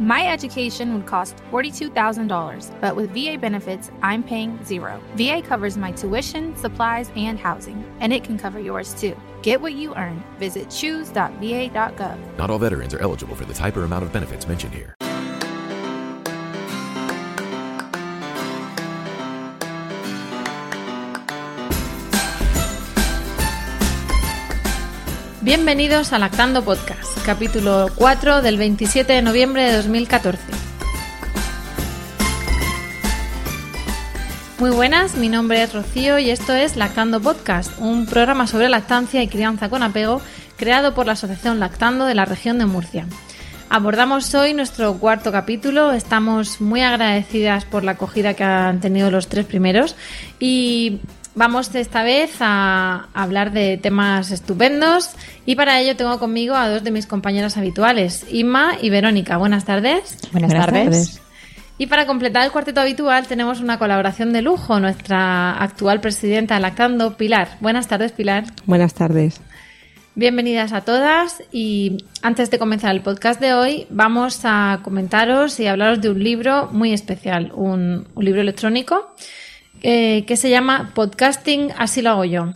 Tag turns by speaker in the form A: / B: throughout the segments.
A: My education would cost $42,000, but with VA benefits, I'm paying zero. VA covers my tuition, supplies, and housing, and it can cover yours too. Get what you earn. Visit choose.va.gov.
B: Not all veterans are eligible for the type or amount of benefits mentioned here.
C: Bienvenidos a Lactando Podcast, capítulo 4 del 27 de noviembre de 2014. Muy buenas, mi nombre es Rocío y esto es Lactando Podcast, un programa sobre lactancia y crianza con apego creado por la Asociación Lactando de la región de Murcia. Abordamos hoy nuestro cuarto capítulo, estamos muy agradecidas por la acogida que han tenido los tres primeros y Vamos esta vez a hablar de temas estupendos y para ello tengo conmigo a dos de mis compañeras habituales, Inma y Verónica. Buenas tardes.
D: Buenas, tardes.
C: Y para completar el cuarteto habitual tenemos una colaboración de lujo, nuestra actual presidenta de Lactando, Pilar. Buenas tardes, Pilar.
D: Buenas tardes.
C: Bienvenidas a todas y antes de comenzar el podcast de hoy vamos a comentaros y hablaros de un libro muy especial, un, un libro electrónico eh, que se llama Podcasting Así lo hago yo.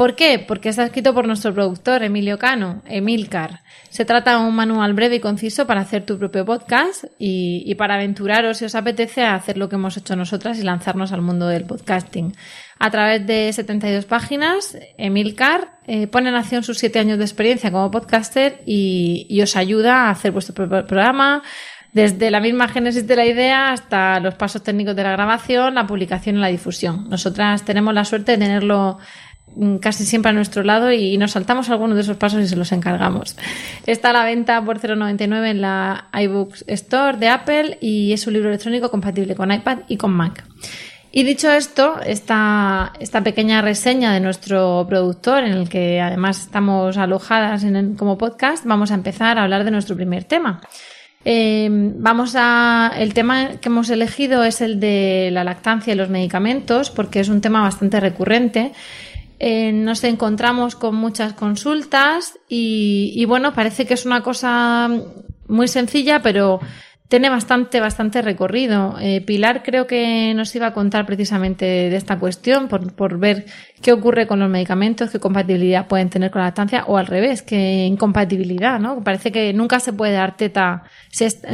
C: ¿Por qué? Porque está escrito por nuestro productor, Emilio Cano, Emilcar. Se trata de un manual breve y conciso para hacer tu propio podcast y, para aventuraros, si os apetece, a hacer lo que hemos hecho nosotras y lanzarnos al mundo del podcasting. A través de 72 páginas, Emilcar eh, pone en acción sus 7 años de experiencia como podcaster y, y os ayuda a hacer vuestro propio programa, desde la misma génesis de la idea hasta los pasos técnicos de la grabación, la publicación y la difusión. Nosotras tenemos la suerte de tenerlo mm, casi siempre a nuestro lado y nos saltamos algunos de esos pasos y se los encargamos. Está a la venta por 0,99 en la iBooks Store de Apple y es un libro electrónico compatible con iPad y con Mac. Y dicho esto, esta, pequeña reseña de nuestro productor, en el que además estamos alojadas como podcast, vamos a empezar a hablar de nuestro primer tema. Eh, vamos a. El tema que hemos elegido es el de la lactancia y los medicamentos, porque es un tema bastante recurrente. Eh, nos encontramos con muchas consultas y, y, bueno, parece que es una cosa muy sencilla, pero tiene bastante, bastante recorrido. Eh, Pilar creo que nos iba a contar precisamente de esta cuestión por, por, ver qué ocurre con los medicamentos, qué compatibilidad pueden tener con la lactancia o al revés, qué incompatibilidad, ¿no? Parece que nunca se puede dar teta,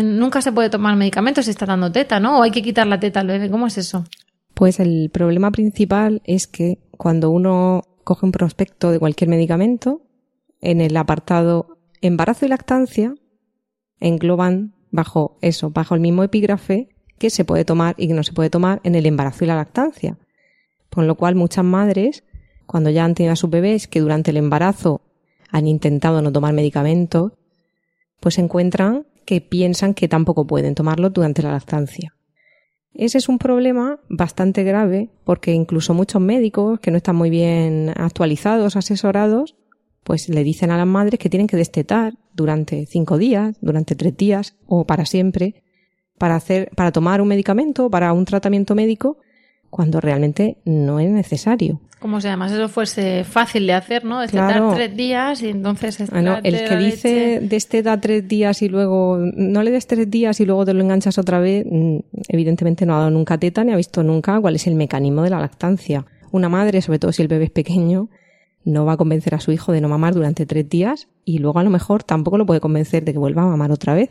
C: nunca se puede tomar medicamentos si está dando teta, ¿no? O hay que quitar la teta al bebé, ¿cómo es eso?
D: Pues el problema principal es que cuando uno coge un prospecto de cualquier medicamento, en el apartado embarazo y lactancia engloban bajo eso, bajo el mismo epígrafe que se puede tomar y que no se puede tomar en el embarazo y la lactancia. Con lo cual muchas madres, cuando ya han tenido a sus bebés que durante el embarazo han intentado no tomar medicamentos, pues encuentran que piensan que tampoco pueden tomarlo durante la lactancia. Ese es un problema bastante grave porque incluso muchos médicos que no están muy bien actualizados, asesorados, pues le dicen a las madres que tienen que destetar durante cinco días, durante tres días o para siempre para hacer, para tomar un medicamento, para un tratamiento médico, cuando realmente no es necesario.
C: Como si además eso fuese fácil de hacer, ¿no? Destetar tres días y entonces
D: bueno, el que dice desteta tres días y luego no le des tres días y luego te lo enganchas otra vez, mm, evidentemente no ha dado nunca teta ni ha visto nunca cuál es el mecanismo de la lactancia. Una madre, sobre todo si el bebé es pequeño, no va a convencer a su hijo de no mamar durante tres días y luego a lo mejor tampoco lo puede convencer de que vuelva a mamar otra vez.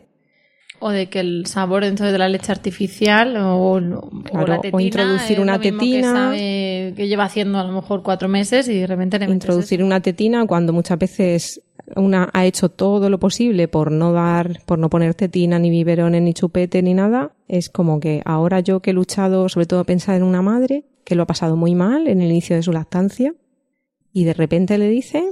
C: O de que el sabor dentro de la leche artificial o, la tetina
D: introducir una tetina
C: que, que, lleva haciendo a lo mejor cuatro meses y de repente le
D: introducir una tetina cuando muchas veces una ha hecho todo lo posible por no dar, por no poner tetina ni biberones ni chupete ni nada, es como que ahora yo que he luchado sobre todo a pensar en una madre que lo ha pasado muy mal en el inicio de su lactancia y de repente le dicen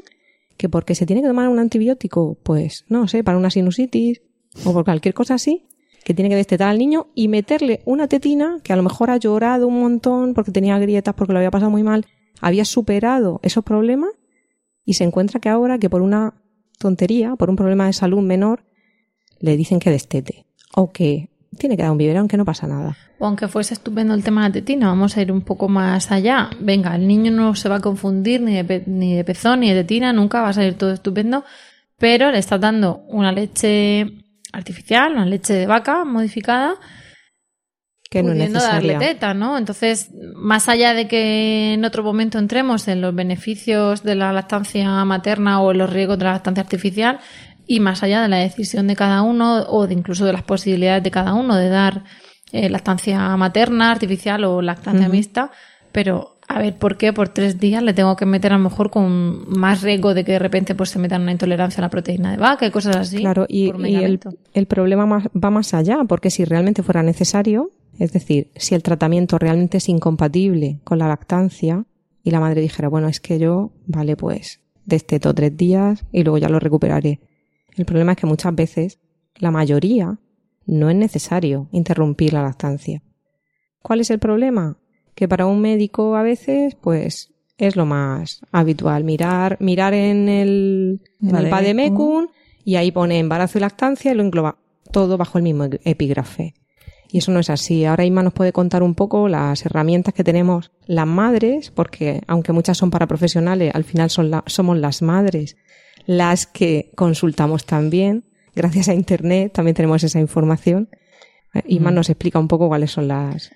D: que porque se tiene que tomar un antibiótico, pues no sé, para una sinusitis o por cualquier cosa así, que tiene que destetar al niño y meterle una tetina que a lo mejor ha llorado un montón porque tenía grietas, porque lo había pasado muy mal, había superado esos problemas y se encuentra que ahora que por una tontería, por un problema de salud menor, le dicen que destete o que tiene que dar un biberón que no pasa nada.
C: O aunque fuese estupendo el tema de la tetina, vamos a ir un poco más allá. Venga, el niño no se va a confundir ni de, ni de pezón ni de tetina, nunca va a salir todo estupendo, pero le estás dando una leche artificial, una leche de vaca modificada,
D: Que no
C: pudiendo darle teta, ¿no? Entonces, más allá de que en otro momento entremos en los beneficios de la lactancia materna o en los riesgos de la lactancia artificial, y más allá de la decisión de cada uno o de incluso de las posibilidades de cada uno de dar eh, lactancia materna, artificial o lactancia mixta, pero a ver por qué por tres días le tengo que meter a lo mejor con más riesgo de que de repente pues se metan una intolerancia a la proteína de vaca y cosas así.
D: Claro, y, el problema más- va más allá, porque si realmente fuera necesario, es decir, si el tratamiento realmente es incompatible con la lactancia y la madre dijera, bueno, es que yo, vale, pues desteto tres días y luego ya lo recuperaré. El problema es que muchas veces, la mayoría, no es necesario interrumpir la lactancia. ¿Cuál es el problema? Que para un médico a veces, pues, es lo más habitual. Mirar, mirar en el, en el.
E: Vademecum
D: y ahí pone embarazo y lactancia y lo engloba todo bajo el mismo epígrafe. Y eso no es así. Ahora Inma nos puede contar un poco las herramientas que tenemos las madres, porque aunque muchas son para profesionales, al final son la- somos las madres las que consultamos también. Gracias a Internet también tenemos esa información. Inma nos explica un poco cuáles son las...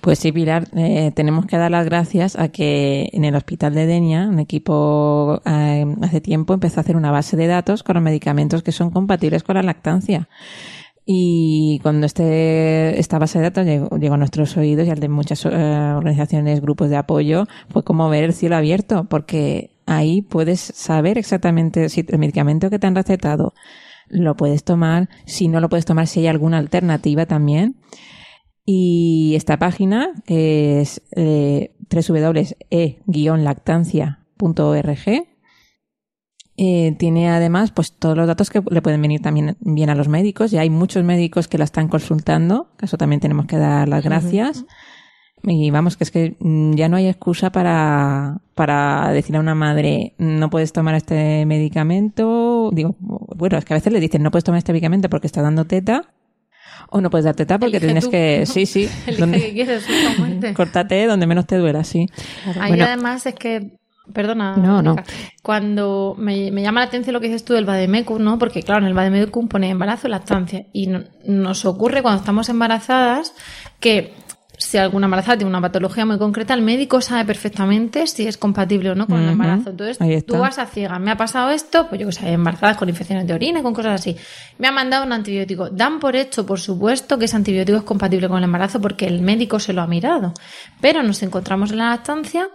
E: Pues sí, Pilar, eh, tenemos que dar las gracias a que en el hospital de Denia, un equipo eh, hace tiempo empezó a hacer una base de datos con los medicamentos que son compatibles con la lactancia. Y cuando este, esta base de datos llegó, llegó a nuestros oídos y al de muchas eh, organizaciones, grupos de apoyo, fue como ver el cielo abierto, porque ahí puedes saber exactamente si el medicamento que te han recetado lo puedes tomar, si no lo puedes tomar, si hay alguna alternativa también. Y esta página, que es eh, www.e-lactancia.org, eh, tiene además pues todos los datos que le pueden venir también bien a los médicos. Ya hay muchos médicos que la están consultando, que eso también tenemos que dar las gracias. Y vamos, que es que mm, ya no hay excusa para, para decir a una madre, no puedes tomar este medicamento. Digo, bueno, es que a veces le dicen, no puedes tomar este medicamento porque está dando teta. O no puedes dar teta porque
C: Elige
E: tienes
C: tú.
E: que, sí, sí, donde-
C: que quieres, justamente.
E: córtate donde menos te duela, sí.
C: Ahí
F: Bueno.
C: además es que, perdona,
F: No, no.
C: Mónica, cuando me, me llama la atención lo que dices tú del Vademecum, ¿no? Porque claro, en el Vademecum pone embarazo y lactancia y no- nos ocurre cuando estamos embarazadas que si alguna embarazada tiene una patología muy concreta, el médico sabe perfectamente si es compatible o no con el embarazo. Entonces, tú vas a ciega. Me ha pasado esto, pues yo que sé, embarazadas con infecciones de orina, y con cosas así. Me ha mandado un antibiótico. Dan por hecho, por supuesto, que ese antibiótico es compatible con el embarazo porque el médico se lo ha mirado. Pero nos encontramos en la lactancia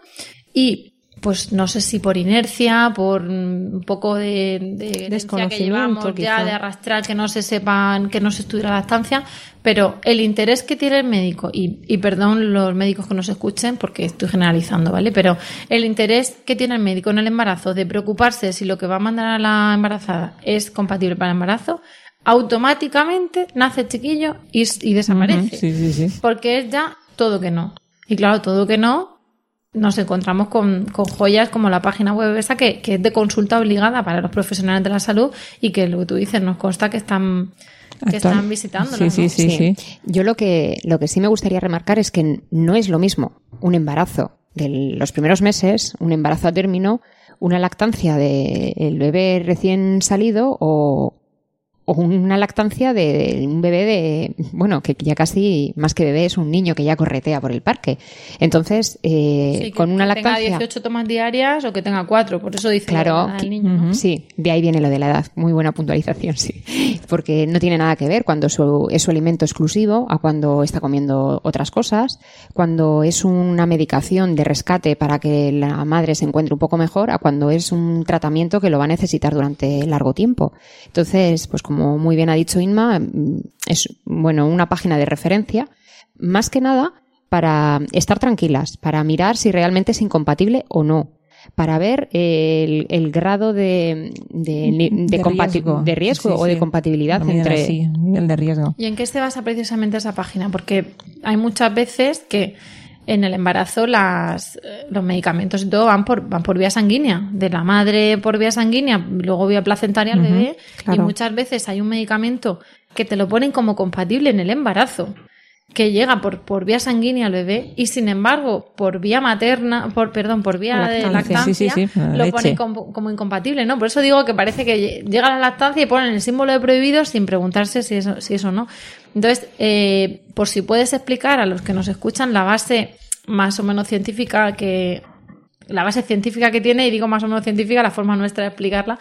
C: y pues no sé si por inercia, por un poco de, de que
D: Desconocimiento,
C: ya de arrastrar que no se sepan, que no se estudie la lactancia, pero el interés que tiene el médico, y, y perdón los médicos que nos escuchen porque estoy generalizando, ¿vale? Pero el interés que tiene el médico en el embarazo de preocuparse si lo que va a mandar a la embarazada es compatible para el embarazo, automáticamente nace el chiquillo y, y desaparece.
E: Sí, sí, sí.
C: Porque es ya todo que no. Y claro, todo que no, nos encontramos con, con joyas como la página web esa que, que es de consulta obligada para los profesionales de la salud y que lo que tú dices nos consta que están, que
E: Actual.
C: están visitándola.
E: Sí, sí,
C: ¿no?
E: sí, sí.
F: Yo lo que, lo que sí me gustaría remarcar es que no es lo mismo un embarazo de los primeros meses, un embarazo a término, una lactancia del bebé recién salido o, o una lactancia de un bebé de, bueno, que ya casi más que bebé es un niño que ya corretea por el parque. Entonces, eh,
C: Sí, que-
F: con una
C: que tenga
F: lactancia...
C: 18 tomas diarias o que tenga 4, por eso dice
F: Claro,
C: niño, ¿no?
F: Sí, de ahí viene lo de la edad. Muy buena puntualización, sí. Porque no tiene nada que ver cuando su- es su alimento exclusivo a cuando está comiendo otras cosas, cuando es una medicación de rescate para que la madre se encuentre un poco mejor, a cuando es un tratamiento que lo va a necesitar durante largo tiempo. Entonces, pues como muy bien ha dicho Inma, mm, es bueno una página de referencia, más que nada para estar tranquilas, para mirar si realmente es incompatible o no para ver el, el grado de, de, de,
E: De riesgo.
F: de riesgo
E: Sí,
F: o de
E: sí.
F: compatibilidad entre
E: así, nivel de riesgo.
C: ¿Y en qué se basa precisamente esa página? Porque hay muchas veces que en el embarazo las, eh, los medicamentos y todo van por, van por vía sanguínea, de la madre por vía sanguínea, luego vía placentaria al bebé, y muchas veces hay un medicamento que te lo ponen como compatible en el embarazo. que llega por, por vía sanguínea al bebé y sin embargo por vía materna, por perdón, por vía de
D: Lactancia.
C: lactancia,
E: Sí, sí, sí, la
C: lo ponen como, como incompatible, ¿no? Por eso digo que parece que llega la lactancia y ponen el símbolo de prohibido sin preguntarse si eso, si eso o no. Entonces, eh, por si puedes explicar a los que nos escuchan la base más o menos científica que la base científica que tiene, y digo más o menos científica, la forma nuestra de explicarla,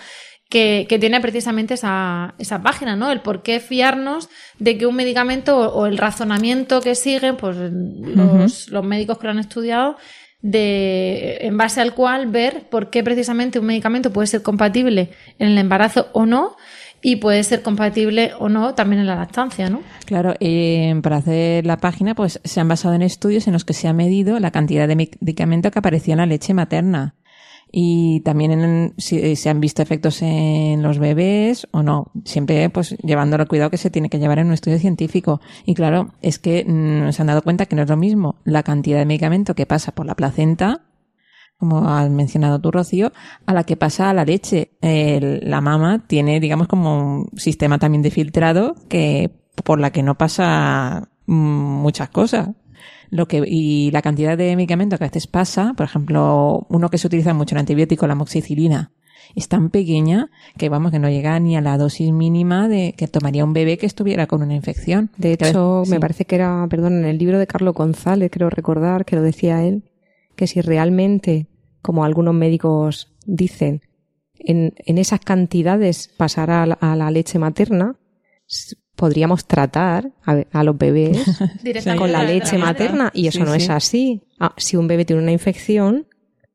C: que, que tiene precisamente esa, esa página, ¿no? El por qué fiarnos de que un medicamento o, o el razonamiento que siguen, pues los, los médicos que lo han estudiado, de, en base al cual ver por qué precisamente un medicamento puede ser compatible en el embarazo o no, y puede ser compatible o no también en la lactancia, ¿no?
E: Claro, eh, para hacer la página, pues se han basado en estudios en los que se ha medido la cantidad de medicamento que aparecía en la leche materna. Y también en, si se han visto efectos en los bebés o no. Siempre, pues, llevando el cuidado que se tiene que llevar en un estudio científico. Y claro, es que mm, se han dado cuenta que no es lo mismo la cantidad de medicamento que pasa por la placenta como has mencionado tú, Rocío, a la que pasa a la leche. La mama tiene, digamos, como un sistema también de filtrado que, por la que no pasa mm, muchas cosas. Lo que, y la cantidad de medicamento que a veces pasa, por ejemplo, uno que se utiliza mucho, el antibiótico, la moxicilina, es tan pequeña que vamos, que no llega ni a la dosis mínima de que tomaría un bebé que estuviera con una infección.
D: De hecho, me parece que era, perdón, en el libro de Carlos González, creo recordar que lo decía él, que si realmente, como algunos médicos dicen, en, en esas cantidades pasara a la, a la leche materna, podríamos tratar a, a los bebés con la leche materna y eso
E: Sí,
D: no es
E: sí.
D: así. Ah, si un bebé tiene una infección,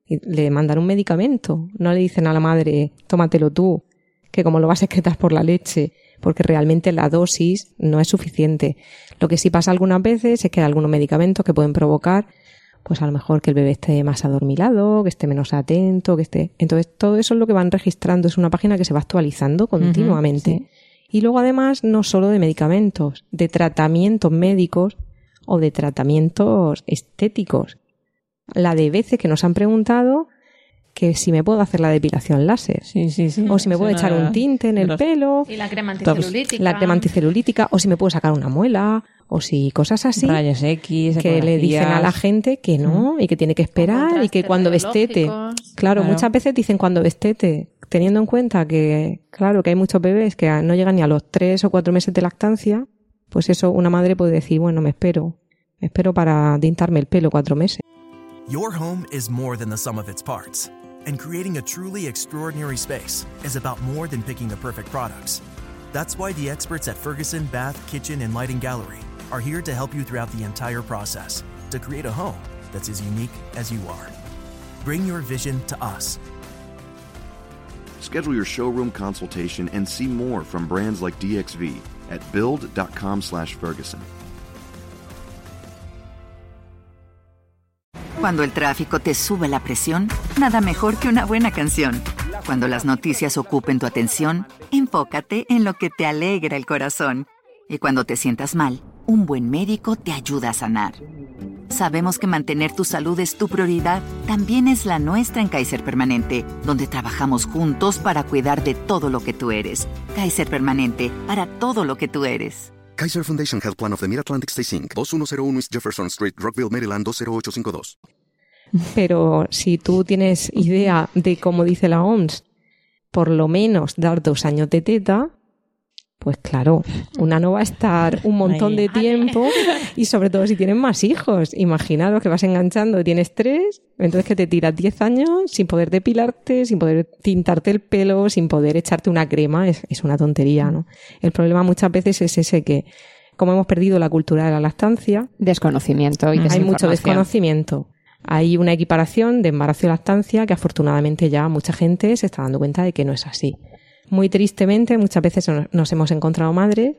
D: le mandan un medicamento. No le dicen a la madre, tómatelo tú, que como lo vas a excretar por la leche, porque realmente la dosis no es suficiente. Lo que sí pasa algunas veces es que hay algunos medicamentos que pueden provocar, pues a lo mejor que el bebé esté más adormilado, que esté menos atento, que esté. Entonces todo eso es lo que van registrando. Es una página que se va actualizando continuamente.
E: sí.
D: Y luego además no solo de medicamentos, de tratamientos médicos o de tratamientos estéticos. La de veces que nos han preguntado que si me puedo hacer la depilación láser.
E: Sí, sí, sí.
D: O si me puedo echar un tinte en el pelo,
C: Y la crema anticelulítica.
D: la crema anticelulítica, o si me puedo sacar una muela, o si cosas así
E: Rayos X,
D: que le dicen a la gente que no y que tiene que esperar y que cuando vestete. Claro,
E: Claro.
D: muchas veces dicen cuando vestete, teniendo en cuenta que, claro, que hay muchos bebés que no llegan ni a los tres o cuatro meses de lactancia, pues eso una madre puede decir, bueno, me espero, me espero para tintarme el pelo cuatro meses.
G: Your home is more than the sum of its parts, and creating a truly extraordinary space is about more than picking the perfect products. That's why the experts at Ferguson Bath, Kitchen, and Lighting Gallery are here to help you throughout the entire process to create a home that's as unique as you are. Bring your vision to us.
H: Schedule your showroom consultation and see more from brands like DXV at build.com/ferguson.
I: Cuando el tráfico te sube la presión, nada mejor que una buena canción. Cuando las noticias ocupen tu atención, enfócate en lo que te alegra el corazón. Y cuando te sientas mal, un buen médico te ayuda a sanar. Sabemos que mantener tu salud es tu prioridad, también es la nuestra en Kaiser Permanente, donde trabajamos juntos para cuidar de todo lo que tú eres. Kaiser Permanente, para todo lo que tú eres.
J: Kaiser Foundation Health Plan of the Mid-Atlantic Stay Inc. 2101 East Jefferson Street, Rockville, Maryland 20852.
D: Pero si tú tienes idea de cómo dice la OMS, por lo menos dar dos años de teta, pues claro, una no va a estar un montón de tiempo y sobre todo si tienes más hijos. Imaginaros que vas enganchando, tienes tres, entonces que te tiras 10 años sin poder depilarte, sin poder tintarte el pelo, sin poder echarte una crema, es, es una tontería, ¿no? El problema muchas veces es ese que, como hemos perdido la cultura de la lactancia,
F: Desconocimiento y
D: hay mucho desconocimiento. Hay una equiparación de embarazo y lactancia que afortunadamente ya mucha gente se está dando cuenta de que no es así. Muy tristemente, muchas veces nos- hemos encontrado madres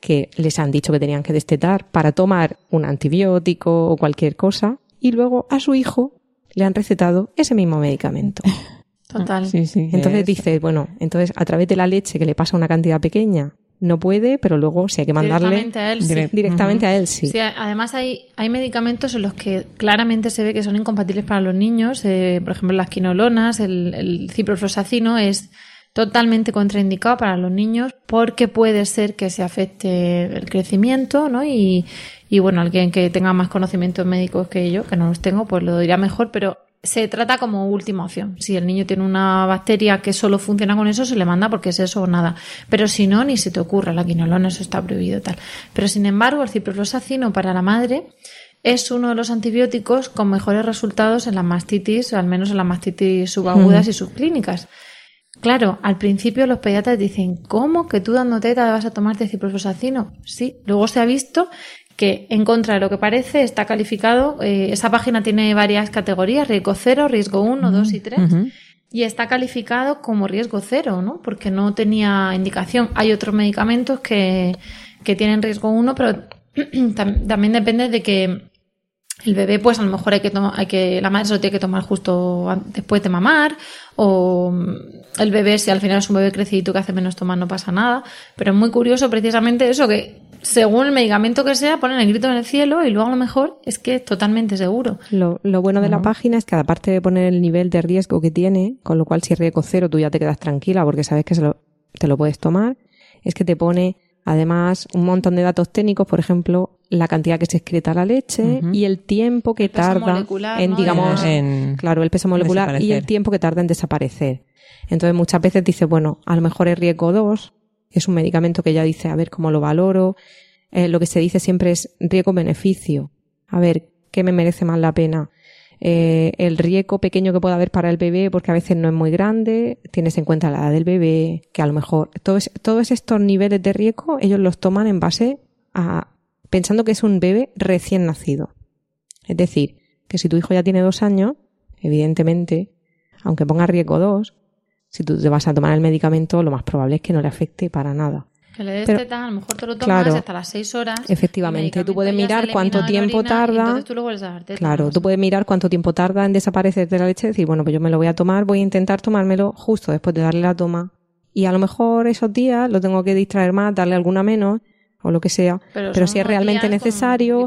D: que les han dicho que tenían que destetar para tomar un antibiótico o cualquier cosa y luego a su hijo le han recetado ese mismo medicamento.
C: Total.
E: Sí, sí.
D: Entonces
E: es-
D: dices, bueno, entonces a través de la leche que le pasa una cantidad pequeña, no puede, pero luego si hay que mandarle
C: Directamente a él, sí.
E: Direct-
D: directamente a él, sí.
C: Además hay, hay medicamentos en los que claramente se ve que son incompatibles para los niños. eh, por ejemplo, las quinolonas, el, el ciprofloxacino es totalmente contraindicado para los niños porque puede ser que se afecte el crecimiento, ¿no? Y, y bueno, alguien que tenga más conocimientos médicos que yo, que no los tengo, pues lo dirá mejor, pero se trata como última opción. Si el niño tiene una bacteria que solo funciona con eso, se le manda porque es eso o nada. Pero si no, ni se te ocurra, la quinolona, eso está prohibido tal. Pero sin embargo, el ciprofloxacino para la madre es uno de los antibióticos con mejores resultados en la mastitis, al menos en las mastitis subagudas y subclínicas. Claro, al principio los pediatras dicen, ¿cómo que tú dando teta vas a tomarte ciprofloxacino? Sí, luego se ha visto que en contra de lo que parece está calificado, eh, esa página tiene varias categorías, riesgo cero, riesgo 1, 2 y 3, y está calificado como riesgo cero, ¿no? Porque no tenía indicación. Hay otros medicamentos que, que tienen riesgo 1, pero también depende de que el bebé, pues a lo mejor hay que hay que, la madre se lo tiene que tomar justo después de mamar, o mm, el bebé, si al final es un bebé crecidito que hace menos tomar, no pasa nada. Pero es muy curioso precisamente eso, que según el medicamento que sea, ponen el grito en el cielo y luego a lo mejor es que es totalmente seguro.
D: Lo, lo bueno de la página es que aparte de poner el nivel de riesgo que tiene, con lo cual si es riesgo cero tú ya te quedas tranquila porque sabes que se lo, te lo puedes tomar, es que te pone Además, un montón de datos técnicos, por ejemplo, la cantidad que se excreta la leche y el tiempo que tarda en, digamos, en, claro, el peso molecular y el tiempo que tarda en desaparecer. Entonces, muchas veces dice, bueno, a lo mejor es riesgo 2, es un medicamento que ya dice, a ver cómo lo valoro. Eh, lo que se dice siempre es riesgo-beneficio. A ver, ¿qué me merece más la pena? Eh, el riesgo pequeño que pueda haber para el bebé, porque a veces no es muy grande, tienes en cuenta la edad del bebé, que a lo mejor todos, todos estos niveles de riesgo ellos los toman en base a pensando que es un bebé recién nacido. Es decir, que si tu hijo ya tiene dos años, evidentemente, aunque ponga riesgo dos, si tú te vas a tomar el medicamento, lo más probable es que no le afecte para nada.
C: Que le des teta, a lo mejor te lo tomas hasta las seis horas.
D: Efectivamente, tú puedes mirar cuánto tiempo tarda.
C: Tú a dar
D: claro, tú puedes mirar cuánto tiempo tarda en desaparecer de la leche y decir, bueno, pues yo me lo voy a tomar, voy a intentar tomármelo justo después de darle la toma. Y a lo mejor esos días lo tengo que distraer más, darle alguna menos o lo que sea. Pero, si es realmente necesario,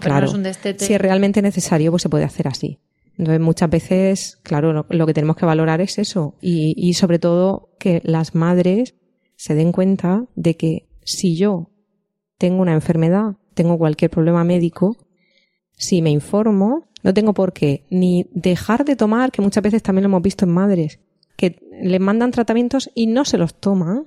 D: claro, si es realmente necesario, pues se puede hacer así. Entonces muchas veces, claro, lo, que tenemos que valorar es eso y, y sobre todo que las madres se den cuenta de que si yo tengo una enfermedad, tengo cualquier problema médico, si me informo, no tengo por qué ni dejar de tomar, que muchas veces también lo hemos visto en madres, que les mandan tratamientos y no se los toman.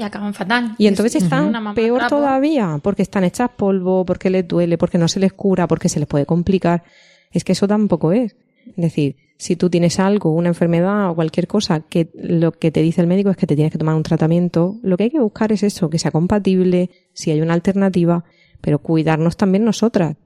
C: Y acaban fatal.
D: Y entonces están peor todavía, porque están hechas polvo, porque les duele, porque no se les cura, porque se les puede complicar. Es que eso tampoco es. Es decir, si tú tienes algo, una enfermedad o cualquier cosa, que lo que te dice el médico es que te tienes que tomar un tratamiento, lo que hay que buscar es eso, que sea compatible, si hay una alternativa, pero cuidarnos también nosotras.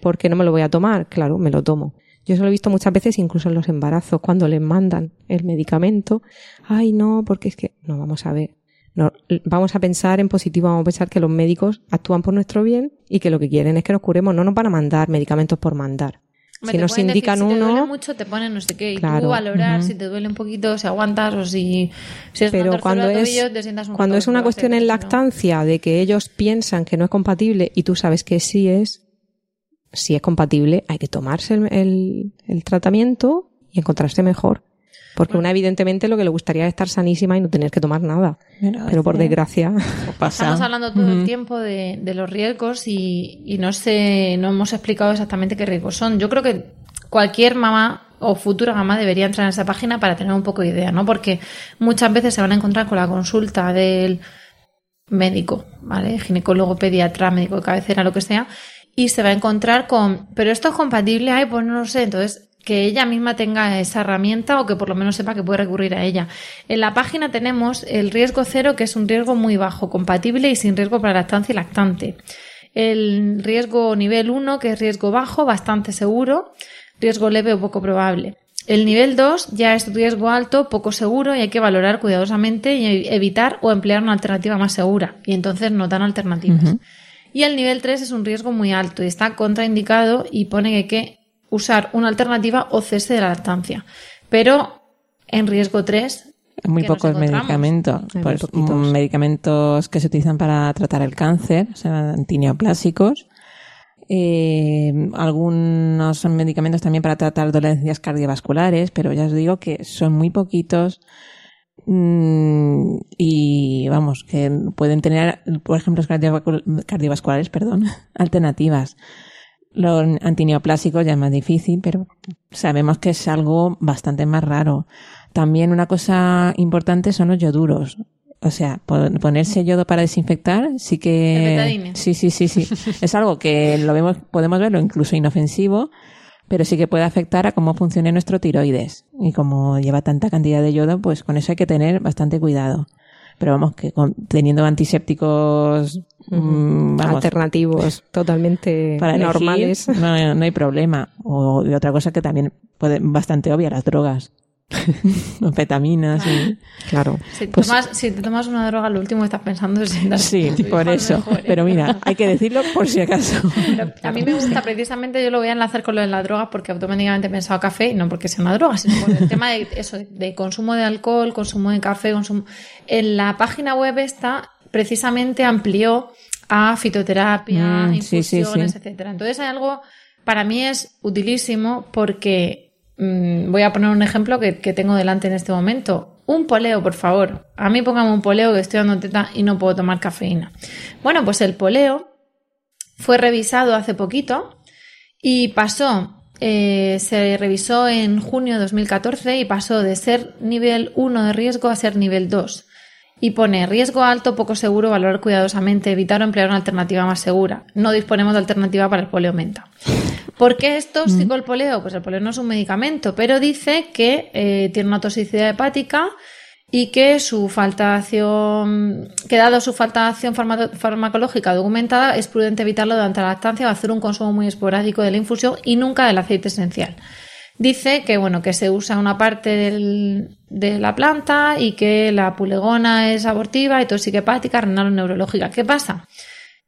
D: ¿por qué no me lo voy a tomar? Claro, me lo tomo. Yo eso lo he visto muchas veces incluso en los embarazos, cuando les mandan el medicamento. Ay, no, porque es que, no, vamos a ver. No, vamos a pensar en positivo, vamos a pensar que los médicos actúan por nuestro bien y que lo que quieren es que nos curemos, no nos van a mandar medicamentos por mandar si nos indican uno. Si te
C: duele mucho, te ponen no sé qué. Y tú valorar si te duele un poquito, si aguantas o si, si es
D: Pero cuando es, cuando es una cuestión en lactancia de que ellos piensan que no es compatible y tú sabes que sí es, si es compatible, hay que tomarse el, el tratamiento y encontrarse mejor. Porque una evidentemente lo que le gustaría es estar sanísima y no tener que tomar nada. Pero, por desgracia
C: Estamos hablando todo el tiempo de, los riesgos y, y, no sé, no hemos explicado exactamente qué riesgos son. Yo creo que cualquier mamá o futura mamá debería entrar en esa página para tener un poco de idea, ¿no? Porque muchas veces se van a encontrar con la consulta del médico, ¿vale? Ginecólogo, pediatra, médico de cabecera, lo que sea, y se va a encontrar con, pero esto es compatible, ay, pues no lo sé, entonces que ella misma tenga esa herramienta o que por lo menos sepa que puede recurrir a ella. En la página tenemos el riesgo cero, que es un riesgo muy bajo, compatible y sin riesgo para lactancia y lactante. El riesgo nivel 1, que es riesgo bajo, bastante seguro, riesgo leve o poco probable. El nivel 2 ya es riesgo alto, poco seguro y hay que valorar cuidadosamente y evitar o emplear una alternativa más segura y entonces no dan alternativas. Y el nivel 3 es un riesgo muy alto y está contraindicado y pone que usar una alternativa o cese de la lactancia. Pero en riesgo 3
E: muy pocos medicamentos, pues, medicamentos que se utilizan para tratar el cáncer, o sea, antineoplásicos, eh, algunos medicamentos también para tratar dolencias cardiovasculares, pero ya os digo que son muy poquitos. Mm, y vamos, que pueden tener, por ejemplo, los cardiovasculares, perdón, alternativas. Los antineoplásicos ya es más difícil, pero sabemos que es algo bastante más raro. También una cosa importante son los yoduros. O sea, ponerse yodo para desinfectar sí que... Sí, sí, sí, sí. es algo que lo vemos, podemos verlo incluso inofensivo, pero sí que puede afectar a cómo funcione nuestro tiroides. Y como lleva tanta cantidad de yodo, pues con eso hay que tener bastante cuidado. Pero vamos, que teniendo antisépticos
D: mm, alternativos totalmente normales.
E: no, no, hay problema. O y otra cosa que también puede, bastante obvia, las drogas. Anfetaminas y...
D: Claro.
C: Si te, pues tomas, si te tomas una droga, lo último que estás pensando es en
E: Sí, por eso. Pero mira, hay que decirlo por si acaso.
C: a mí me gusta, precisamente, yo lo voy a enlazar con lo de la droga porque automáticamente he pensado café, y no porque sea una droga, sino por el tema de eso, de consumo de alcohol, consumo de café, consumo... En la página web esta, precisamente amplió a fitoterapia, mm, infusiones, etcétera. Entonces hay algo, para mí es utilísimo porque Mm, voy a poner un ejemplo que, tengo delante en este momento. Un poleo, por favor. A mí póngame un poleo que estoy dando teta y no puedo tomar cafeína. Bueno, pues el poleo fue revisado hace poquito y pasó, eh, se revisó en junio de 2014 y pasó de ser nivel 1 de riesgo a ser nivel 2 y pone riesgo alto, poco seguro, valorar cuidadosamente, evitar o emplear una alternativa más segura. No disponemos de alternativa para el polio menta. ¿Por qué es tóxico el poleo? Pues el poleo no es un medicamento, pero dice que eh, tiene una toxicidad hepática y que su falta de acción, que dado su falta de acción farmacológica documentada, es prudente evitarlo durante la lactancia o hacer un consumo muy esporádico de la infusión y nunca del aceite esencial dice que bueno que se usa una parte de la planta y que la pulegona es abortiva y tóxica hepática, renal o neurológica. ¿Qué pasa?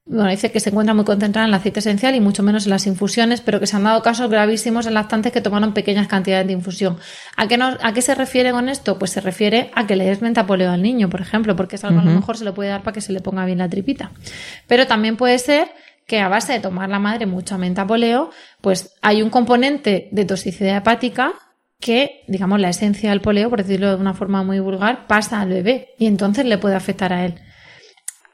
C: Bueno, dice que se encuentra muy concentrada en el aceite esencial y mucho menos en las infusiones, pero que se han dado casos gravísimos en lactantes que tomaron pequeñas cantidades de infusión. ¿A qué, ¿A qué se refiere con esto? Pues se refiere a que le des mentapoleo al niño, por ejemplo, porque es algo a lo mejor se le puede dar para que se le ponga bien la tripita. Pero también puede ser que a base de tomar la madre mucha mentapoleo, pues hay un componente de toxicidad hepática que, digamos, la esencia del poleo, por decirlo de una forma muy vulgar, pasa al bebé y entonces le puede afectar a él.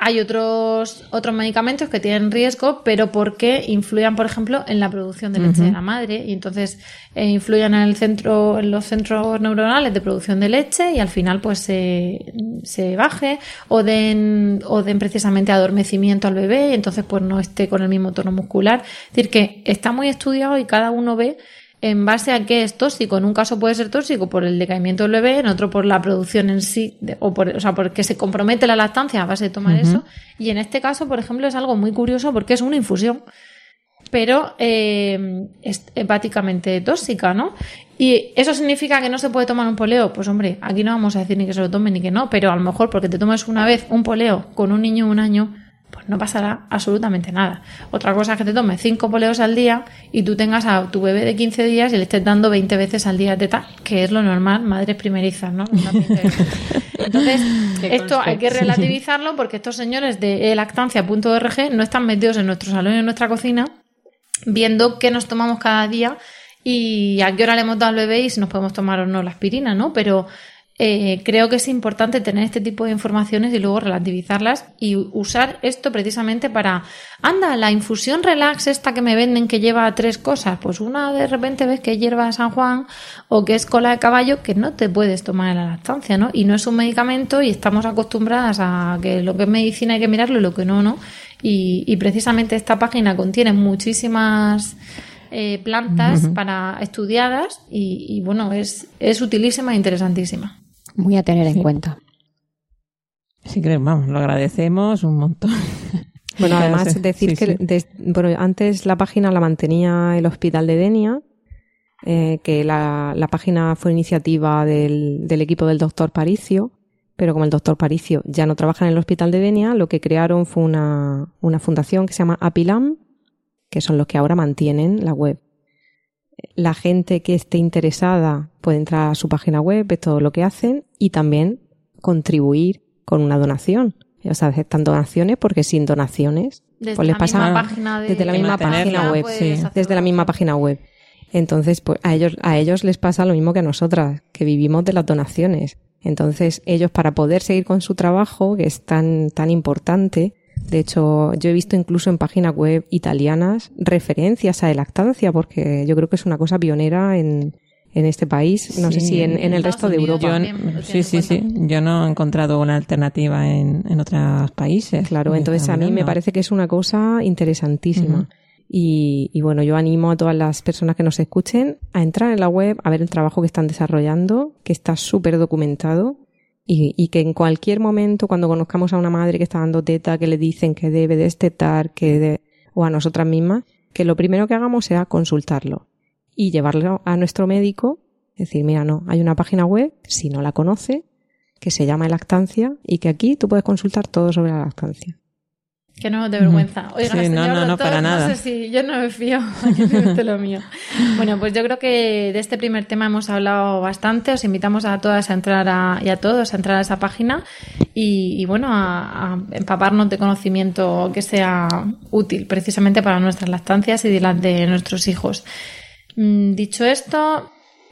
C: Hay otros, otros medicamentos que tienen riesgo, pero porque influyan, por ejemplo, en la producción de leche de la madre y entonces eh, influyen en el centro, en los centros neuronales de producción de leche y al final pues se, se baje o den, o den precisamente adormecimiento al bebé y entonces pues no esté con el mismo tono muscular. Es decir, que está muy estudiado y cada uno ve en base a qué es tóxico. En un caso puede ser tóxico por el decaimiento del bebé, en otro por la producción en sí, o, por, o sea, porque se compromete la lactancia a base de tomar eso. Y en este caso, por ejemplo, es algo muy curioso porque es una infusión, pero eh, es hepáticamente tóxica, ¿no? Y eso significa que no se puede tomar un poleo. Pues hombre, aquí no vamos a decir ni que se lo tomen ni que no, pero a lo mejor porque te tomes una vez un poleo con un niño un año, pues no pasará absolutamente nada. Otra cosa es que te tomes cinco poleos al día y tú tengas a tu bebé de 15 días y le estés dando 20 veces al día de teta, que es lo normal, madres primerizas, ¿no? Entonces, esto hay que relativizarlo porque estos señores de lactancia.org no están metidos en nuestro salón y en nuestra cocina viendo qué nos tomamos cada día y a qué hora le hemos dado al bebé y si nos podemos tomar o no la aspirina, ¿no? Pero eh, creo que es importante tener este tipo de informaciones y luego relativizarlas y usar esto precisamente para, anda, la infusión relax esta que me venden que lleva tres cosas, pues una de repente ves que es hierba de San Juan o que es cola de caballo que no te puedes tomar en la lactancia, ¿no? Y no es un medicamento y estamos acostumbradas a que lo que es medicina hay que mirarlo y lo que no, ¿no? Y, precisamente esta página contiene muchísimas eh, plantas para estudiadas y, y, bueno, es, es utilísima e interesantísima.
F: Muy a tener en cuenta.
E: Sí, creo, vamos, lo agradecemos un montón.
D: Bueno, además decir que bueno, antes la página la mantenía el Hospital de Denia, eh, que la, la, página fue iniciativa del, del, equipo del doctor Paricio, pero como el doctor Paricio ya no trabaja en el Hospital de Denia, lo que crearon fue una, una fundación que se llama Apilam, que son los que ahora mantienen la web la gente que esté interesada puede entrar a su página web, ver todo lo que hacen y también contribuir con una donación. O sea, aceptan donaciones porque sin donaciones
C: desde pues les pasa
D: desde la misma página web, sí, desde la misma página web. Entonces, pues a ellos a ellos les pasa lo mismo que a nosotras, que vivimos de las donaciones. Entonces, ellos para poder seguir con su trabajo, que es tan, tan importante, de hecho, yo he visto incluso en páginas web italianas referencias a lactancia, porque yo creo que es una cosa pionera en, en este país, no sé si en, en el resto de Europa.
E: Yo, sí, sí, sí. Yo no he encontrado una alternativa en, en otros países.
D: Claro, entonces a mí me parece que es una cosa interesantísima. y, y, bueno, yo animo a todas las personas que nos escuchen a entrar en la web, a ver el trabajo que están desarrollando, que está súper documentado. Y, y, que en cualquier momento, cuando conozcamos a una madre que está dando teta, que le dicen que debe destetar, que de, o a nosotras mismas, que lo primero que hagamos sea consultarlo y llevarlo a nuestro médico, decir, mira, no, hay una página web, si no la conoce, que se llama Lactancia y que aquí tú puedes consultar todo sobre la lactancia.
C: Que no, de vergüenza. Oiga,
E: Sí, no, no, no, para nada.
C: sé si yo no me fío, esto lo mío. Bueno, pues yo creo que de este primer tema hemos hablado bastante. Os invitamos a todas a entrar a, y a todos a entrar a esa página y, y bueno, a, a empaparnos de conocimiento que sea útil precisamente para nuestras lactancias y de las de nuestros hijos. Mm, Dicho esto,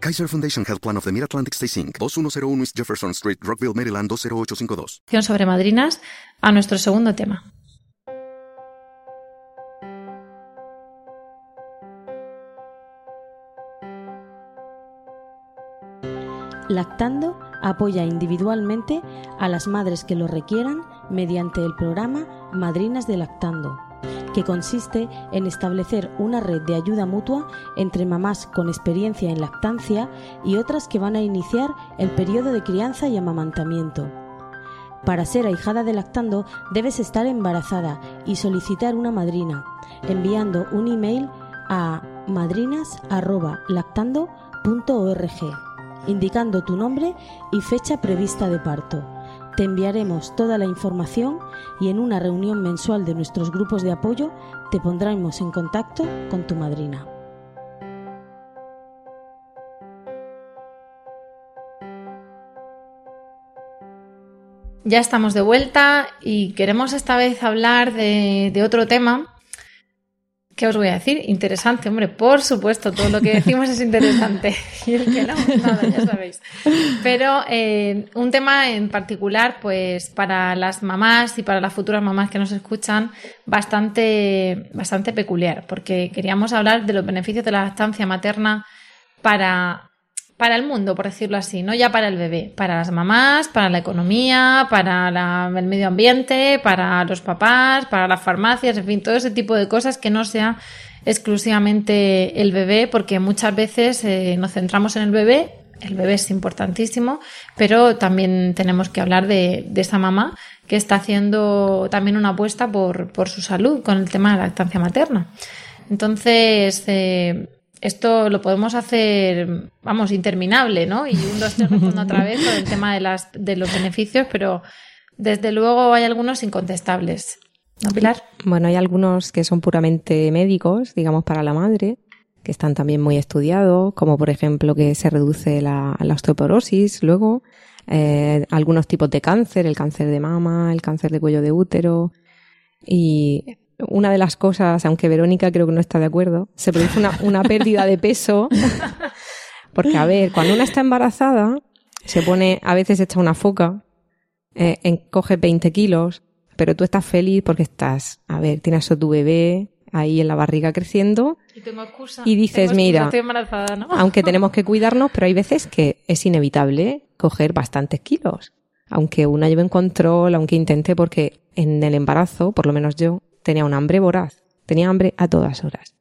J: Kaiser Foundation Health Plan of the Mid-Atlantic Stay Inc. 2101 East Jefferson Street, Rockville, Maryland 20852.
C: sobre madrinas a nuestro segundo tema.
K: Lactando apoya individualmente a las madres que lo requieran mediante el programa Madrinas de Lactando, que consiste en establecer una red de ayuda mutua entre mamás con experiencia en lactancia y otras que van a iniciar el periodo de crianza y amamantamiento. Para ser ahijada de lactando debes estar embarazada y solicitar una madrina, enviando un email a madrinas.lactando.org, indicando tu nombre y fecha prevista de parto. Te enviaremos toda la información y en una reunión mensual de nuestros grupos de apoyo te pondremos en contacto con tu madrina.
C: Ya estamos de vuelta y queremos esta vez hablar de, otro tema. ¿Qué os voy a decir? Interesante, hombre, por supuesto, todo lo que decimos es interesante. Y el que no, nada, ya sabéis. Pero eh, un tema en particular, pues para las mamás y para las futuras mamás que nos escuchan, bastante, bastante peculiar, porque queríamos hablar de los beneficios de la lactancia materna para para el mundo, por decirlo así, no ya para el bebé, para las mamás, para la economía, para el medio ambiente, para los papás, para las farmacias, en fin, todo ese tipo de cosas que no sea exclusivamente el bebé, porque muchas veces eh, nos centramos en el bebé, el bebé es importantísimo, pero también tenemos que hablar de, esa mamá que está haciendo también una apuesta por, por su salud con el tema de la lactancia materna. Entonces, eh, esto lo podemos hacer, vamos, interminable, ¿no? Y un, dos, tres, respondo otra vez con el tema de, las, de los beneficios, pero desde luego hay algunos incontestables. ¿No, Pilar?
D: Bueno, hay algunos que son puramente médicos, digamos, para la madre, que están también muy estudiados, como por ejemplo que se reduce la, la osteoporosis, luego eh, algunos tipos de cáncer, el cáncer de mama, el cáncer de cuello de útero. Y una de las cosas, aunque Verónica creo que no está de acuerdo, se produce una, una pérdida de peso. Porque, a ver, cuando una está embarazada, se pone, a veces echa una foca, eh, en- coge 20 kilos, pero tú estás feliz porque estás, a ver, tienes a tu bebé ahí en la barriga creciendo
C: Y tengo excusa.
D: y dices,
C: Tengo excusa,
D: mira,
C: Estoy embarazada, ¿no?
D: aunque tenemos que cuidarnos, pero hay veces que es inevitable coger bastantes kilos. Aunque una lleve en control, aunque intente, porque en el embarazo, por lo menos yo, tenía un hambre voraz. Tenía hambre a todas horas.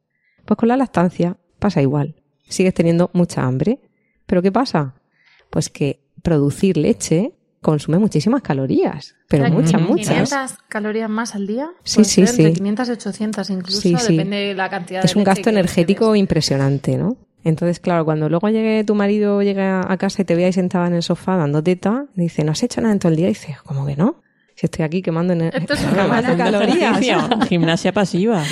D: Pues con la lactancia pasa igual. Sigues teniendo mucha hambre. ¿Pero qué pasa? Pues que producir leche consume muchísimas calorías, pero
C: O sea,
D: muchas,
C: 500
D: muchas.
C: calorías más al día.
D: Sí, sí,
C: Entre
D: sí.
C: 500 y 800 incluso,
D: Sí, sí.
C: depende de la cantidad
D: Es
C: de
D: un
C: leche
D: gasto
C: que-
D: energético impresionante, ¿no? Entonces, claro, cuando luego llegue tu marido, llega a casa y te ve ahí sentada en el sofá dando teta, dice, no has hecho nada en todo el día, y dices, ¿cómo que no? Si estoy aquí quemando, ener-
C: Esto es una
D: calorías.
E: Gimnasia pasiva.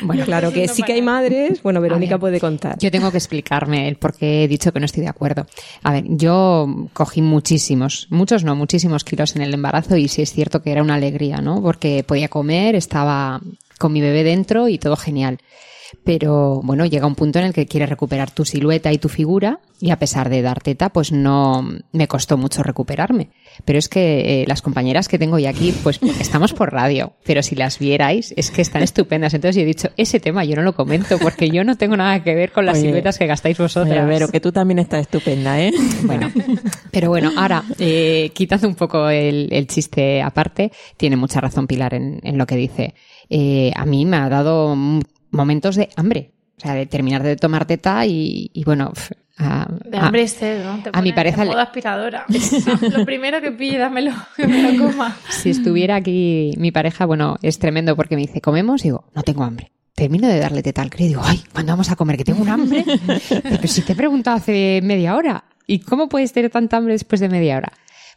F: Bueno,
D: claro que sí que hay madres, bueno, Verónica puede contar.
F: Yo tengo que explicarme el por qué he dicho que no estoy de acuerdo. A ver, yo cogí muchísimos, muchos no, muchísimos kilos en el embarazo y sí es cierto que era una alegría, ¿no? Porque podía comer, estaba con mi bebé dentro y todo genial. Pero bueno, llega un punto en el que quieres recuperar tu silueta y tu figura y a pesar de dar teta, pues no me costó mucho recuperarme. Pero es que eh, las compañeras que tengo ya aquí, pues estamos por radio, pero si las vierais, es que están estupendas. Entonces yo he dicho, ese tema yo no lo comento porque yo no tengo nada que ver con las
E: Oye,
F: siluetas que gastáis vosotras.
E: Oye, Vero, que tú también estás estupenda, ¿eh?
F: Bueno, pero bueno, ahora, eh, quitando un poco el, el chiste aparte, tiene mucha razón Pilar en, en lo que dice. Eh, a mí me ha dado momentos de hambre, o sea, de terminar de tomar teta y, y bueno, a,
C: De hambre y sed, ¿no? Te
F: a mi pareja
C: modo aspiradora. lo primero que pille, dámelo, que me lo coma.
F: si estuviera aquí mi pareja, bueno, es tremendo porque me dice, ¿comemos? Y digo, no tengo hambre. Termino de darle teta al crío y digo, ay, ¿cuándo vamos a comer? Que tengo un hambre. Pero si te he preguntado hace media hora. ¿Y cómo puedes tener tanta hambre después de media hora?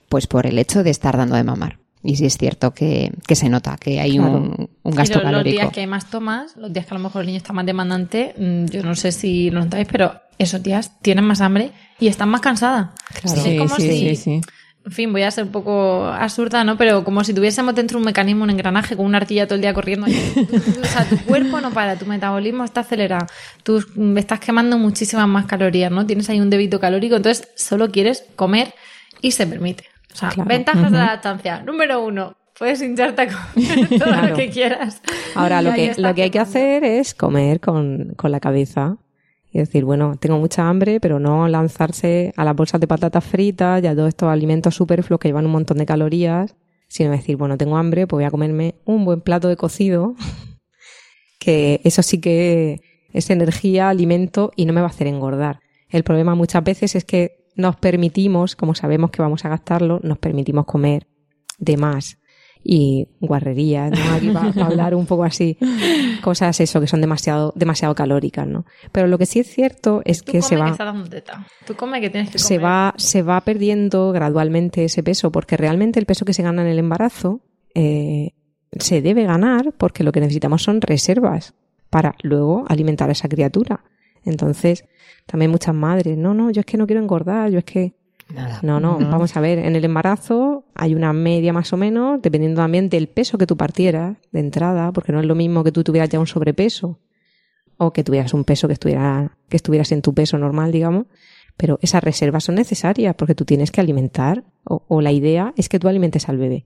F: Pues por el hecho de estar dando de mamar. Y sí es cierto que, que se nota que hay un, un gasto
C: Y lo- los
F: calórico.
C: días que hay más tomas, los días que a lo mejor el niño está más demandante, mm, yo no sé si lo notáis, pero esos días tienen más hambre y están más cansadas.
E: Claro.
C: Es
E: Sí,
C: como
E: sí,
C: si,
E: sí, sí.
C: en fin, voy a ser un poco absurda, ¿no? Pero como si tuviésemos dentro un mecanismo, un engranaje con una artilla todo el día corriendo. o sea, tu cuerpo no para, tu metabolismo está acelerado. Tú estás quemando muchísimas más calorías, ¿no? Tienes ahí un débito calórico, entonces solo quieres comer y se permite. O sea,
D: Claro.
C: ventajas de la lactancia. Número uno, puedes hincharte a comer todo
D: Claro.
C: lo que quieras.
D: Ahora, lo que, lo que hay que hacer es comer con, con la cabeza. Y decir, bueno, tengo mucha hambre, pero no lanzarse a las bolsas de patatas fritas y a todos estos alimentos superfluos que llevan un montón de calorías, sino decir, bueno, tengo hambre, pues voy a comerme un buen plato de cocido, que eso sí que es energía, alimento y no me va a hacer engordar. El problema muchas veces es que nos permitimos, como sabemos que vamos a gastarlo, nos permitimos comer de más y guarrerías, ¿no? Aquí va a hablar un poco así, cosas eso que son demasiado, demasiado calóricas, ¿no? Pero lo que sí es cierto es
C: Tú
D: que
C: come
D: se
C: que
D: va,
C: está dando teta. Tú come que tienes que comer.
D: se va, se va perdiendo gradualmente ese peso, porque realmente el peso que se gana en el embarazo eh, se debe ganar porque lo que necesitamos son reservas para luego alimentar a esa criatura. Entonces, también muchas madres, no, no, yo es que no quiero engordar, yo es que no, no,
F: No.
D: vamos a ver, en el embarazo hay una media más o menos, dependiendo también del peso que tú partieras de entrada, porque no es lo mismo que tú tuvieras ya un sobrepeso o que tuvieras un peso que estuviera, que estuvieras en tu peso normal, digamos, pero esas reservas son necesarias porque tú tienes que alimentar o, o la idea es que tú alimentes al bebé.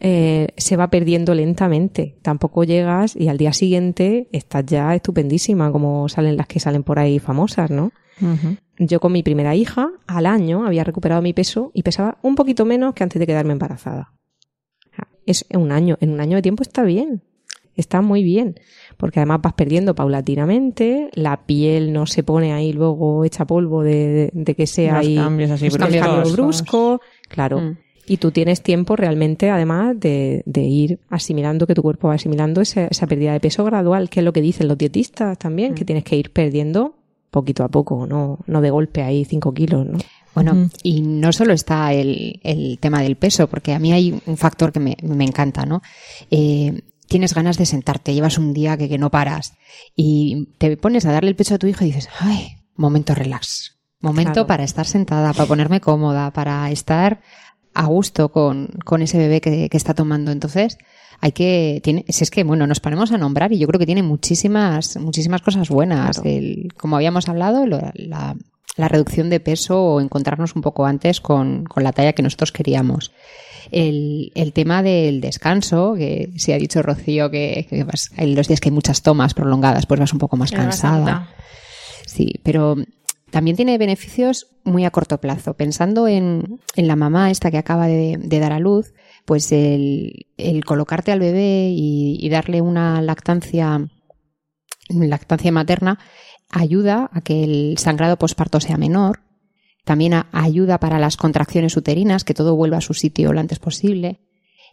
D: Eh, se va perdiendo lentamente. Tampoco llegas y al día siguiente estás ya estupendísima, como salen las que salen por ahí famosas, ¿no? Yo con mi primera hija, al año, había recuperado mi peso y pesaba un poquito menos que antes de quedarme embarazada. Es un año, en un año de tiempo está bien, está muy bien, porque además vas perdiendo paulatinamente, la piel no se pone ahí luego hecha polvo de, de- de que sea
E: Los
D: ahí
E: cambios así bruscos.
D: claro.
F: Mm.
D: Y tú tienes tiempo realmente, además, de, de ir asimilando, que tu cuerpo va asimilando esa, esa pérdida de peso gradual, que es lo que dicen los dietistas también,
F: Mm.
D: que tienes que ir perdiendo poquito a poco, no, no de golpe ahí cinco kilos, ¿no?
F: Bueno, y no solo está el, el tema del peso, porque a mí hay un factor que me, me encanta, ¿no? Eh, tienes ganas de sentarte, llevas un día que, que no paras y te pones a darle el pecho a tu hijo y dices, ay, momento relax, momento
D: Claro.
F: para estar sentada, para ponerme cómoda, para estar a gusto con, con ese bebé que, que está tomando. Entonces, hay que, tiene, si es que, bueno, nos ponemos a nombrar y yo creo que tiene muchísimas, muchísimas cosas buenas. El- como habíamos hablado, lo- la, la reducción de peso o encontrarnos un poco antes con, con la talla que nosotros queríamos. El, el tema del descanso, que si ha dicho Rocío que, que vas- en los días que hay muchas tomas prolongadas, pues vas un poco más cansada. Sí, pero, también tiene beneficios muy a corto plazo. Pensando en, en la mamá esta que acaba de, de dar a luz, pues el, el colocarte al bebé y, y, darle una lactancia, lactancia materna ayuda a que el sangrado posparto sea menor. También a, ayuda para las contracciones uterinas, que todo vuelva a su sitio lo antes posible.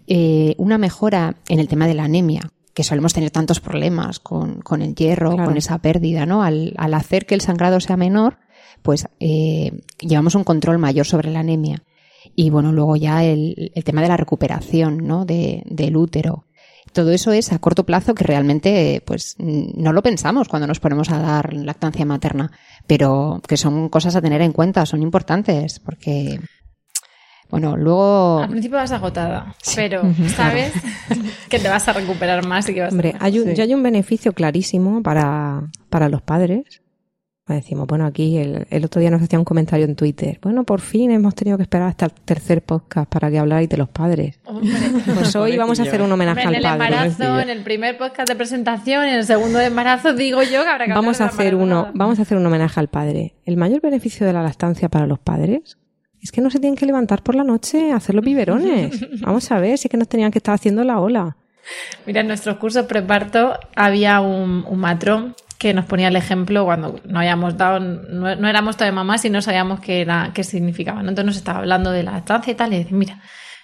F: Eh, una mejora en el tema de la anemia, que solemos tener tantos problemas con, con el hierro, claro. con esa pérdida, ¿no? Al, al, hacer que el sangrado sea menor, pues eh, llevamos un control mayor sobre la anemia. Y bueno, luego ya el, el tema de la recuperación, ¿no? De, del útero. Todo eso es a corto plazo que realmente pues no lo pensamos cuando nos ponemos a dar lactancia materna, pero que son cosas a tener en cuenta, son importantes porque bueno, luego.
C: Al principio vas agotada, sí. pero sabes que te vas a recuperar más y que vas
D: Hombre,
C: a.
D: Hay un, sí. yo hay un beneficio clarísimo para, para los padres. Decimos, bueno, aquí el, el, otro día nos hacía un comentario en Twitter. Bueno, por fin hemos tenido que esperar hasta el tercer podcast para que habláis de los padres. Hombre. Pues hoy vamos a hacer un homenaje
C: Hombre,
D: al padre.
C: En el embarazo, en el primer podcast de presentación, en el segundo de embarazo, digo yo que habrá que
D: vamos a hacer uno, Vamos a hacer un homenaje al padre. El mayor beneficio de la lactancia para los padres es que no se tienen que levantar por la noche a hacer los biberones. Vamos a ver, si es que nos tenían que estar haciendo la ola.
C: Mira, en nuestros cursos preparto había un, un matrón que nos ponía el ejemplo cuando no habíamos dado, no, no éramos todavía mamás y no sabíamos qué era, qué significaba. Entonces nos estaba hablando de la lactancia y tal, y decía, mira,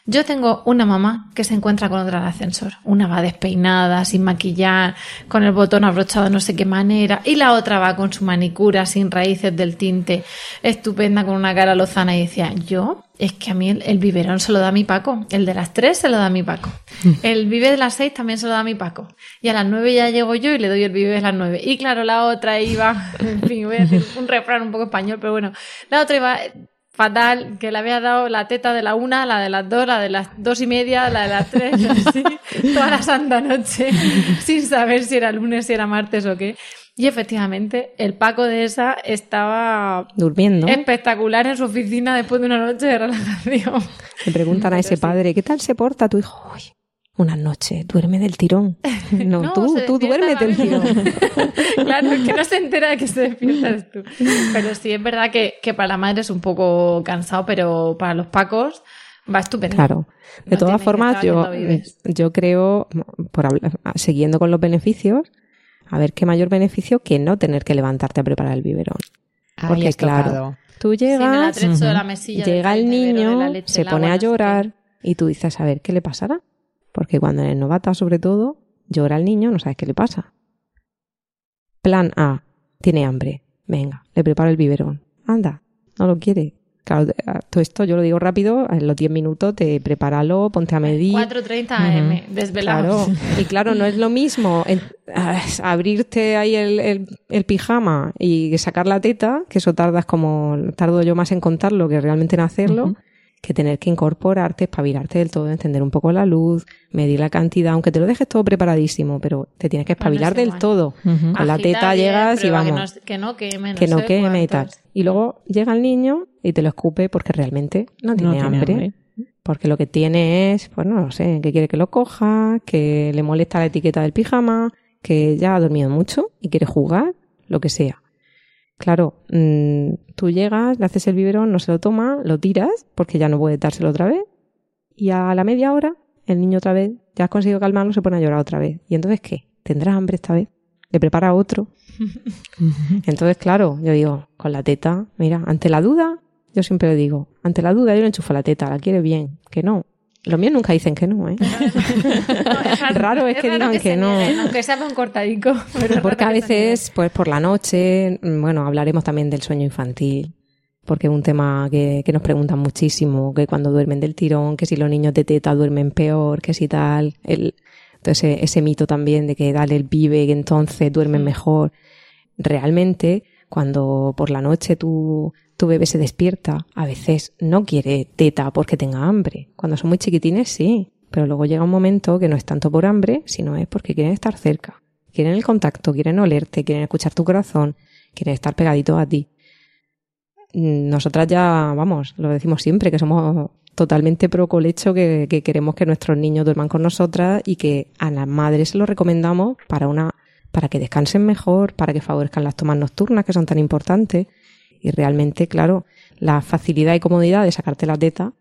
C: yo tengo una mamá que se encuentra con otra en el ascensor. Una va despeinada, sin maquillar, con el botón abrochado de no sé qué manera. Y la otra va con su manicura, sin raíces del tinte, estupenda, con una cara lozana. Y decía, yo, es que a mí el, el biberón se lo da mi Paco. El de las tres se lo da mi Paco. El vive de las seis también se lo da mi Paco. Y a las nueve ya llego yo y le doy el vive de las nueve. Y claro, la otra iba, en fin, voy a decir un refrán un poco español, pero bueno, la otra iba fatal, que le había dado la teta de la una, la de las dos, la de las dos y media, la de las tres, así, toda la santa noche, sin saber si era lunes, si era martes o qué. Y efectivamente, el Paco de esa estaba
D: durmiendo
C: espectacular en su oficina después de una noche de relajación.
D: Le preguntan a ese padre, ¿qué tal se porta tu hijo? Uy, una noche, duerme del tirón. No, no tú, tú duermes del tirón.
C: claro, es que no se entera de que se despiertas tú. Pero sí, es verdad que, que para la madre es un poco cansado, pero para los pacos va estupendo.
D: Claro. De no todas formas, yo, yo creo, por hablar, siguiendo con los beneficios, a ver qué mayor beneficio que no tener que levantarte a preparar el biberón.
F: Ay,
D: Porque claro, tú llegas,
C: sí, uh -huh.
D: llega el niño, leche, se pone a llorar y tú dices, a ver, ¿qué le pasará? Porque cuando en el novata, sobre todo, llora el niño, no sabes qué le pasa. Plan A, tiene hambre. Venga, le preparo el biberón. Anda, no lo quiere. Claro, todo esto yo lo digo rápido, en los 10 minutos te prepáralo, ponte a medir.
C: 4.30 am, uh -huh. desvelado.
D: Claro, y claro, no es lo mismo en, abrirte ahí el, el, el, pijama y sacar la teta, que eso tardas como, tardo yo más en contarlo que realmente en hacerlo. Uh -huh que tener que incorporarte, espabilarte del todo, encender un poco la luz, medir la cantidad, aunque te lo dejes todo preparadísimo, pero te tienes que espabilar bueno, del todo. Uh -huh. Con la teta bien, llegas y vamos.
C: Que no, que no queme, no
D: que no queme y tal. Y luego llega el niño y te lo escupe porque realmente no tiene, no hambre. tiene hambre. Porque lo que tiene es, pues no lo sé, que quiere que lo coja, que le molesta la etiqueta del pijama, que ya ha dormido mucho y quiere jugar, lo que sea. Claro, mmm, tú llegas, le haces el biberón, no se lo toma, lo tiras, porque ya no puede dárselo otra vez, y a la media hora, el niño otra vez, ya has conseguido calmarlo, se pone a llorar otra vez. ¿Y entonces qué? ¿Tendrás hambre esta vez? ¿Le prepara otro? entonces, claro, yo digo, con la teta, mira, ante la duda, yo siempre le digo, ante la duda yo le enchufo la teta, la quiere bien, que no, los míos nunca dicen que no, ¿eh?
C: no,
D: raro es, es que
C: raro
D: digan
C: que,
D: que no.
C: Aunque sea un cortadico.
D: Porque a veces, pues por la noche, bueno, hablaremos también del sueño infantil. Porque es un tema que, que nos preguntan muchísimo, que cuando duermen del tirón, que si los niños de teta duermen peor, que si tal. El, entonces, ese mito también de que dale el pibe, que entonces duermen mejor. Realmente, cuando por la noche tú tu bebé se despierta, a veces no quiere teta porque tenga hambre. Cuando son muy chiquitines, sí. Pero luego llega un momento que no es tanto por hambre, sino es porque quieren estar cerca. Quieren el contacto, quieren olerte, quieren escuchar tu corazón, quieren estar pegaditos a ti. Nosotras ya, vamos, lo decimos siempre, que somos totalmente pro colecho, que, que queremos que nuestros niños duerman con nosotras y que a las madres se lo recomendamos para una, para que descansen mejor, para que favorezcan las tomas nocturnas que son tan importantes Y realmente, claro, la facilidad y comodidad de sacarte la teta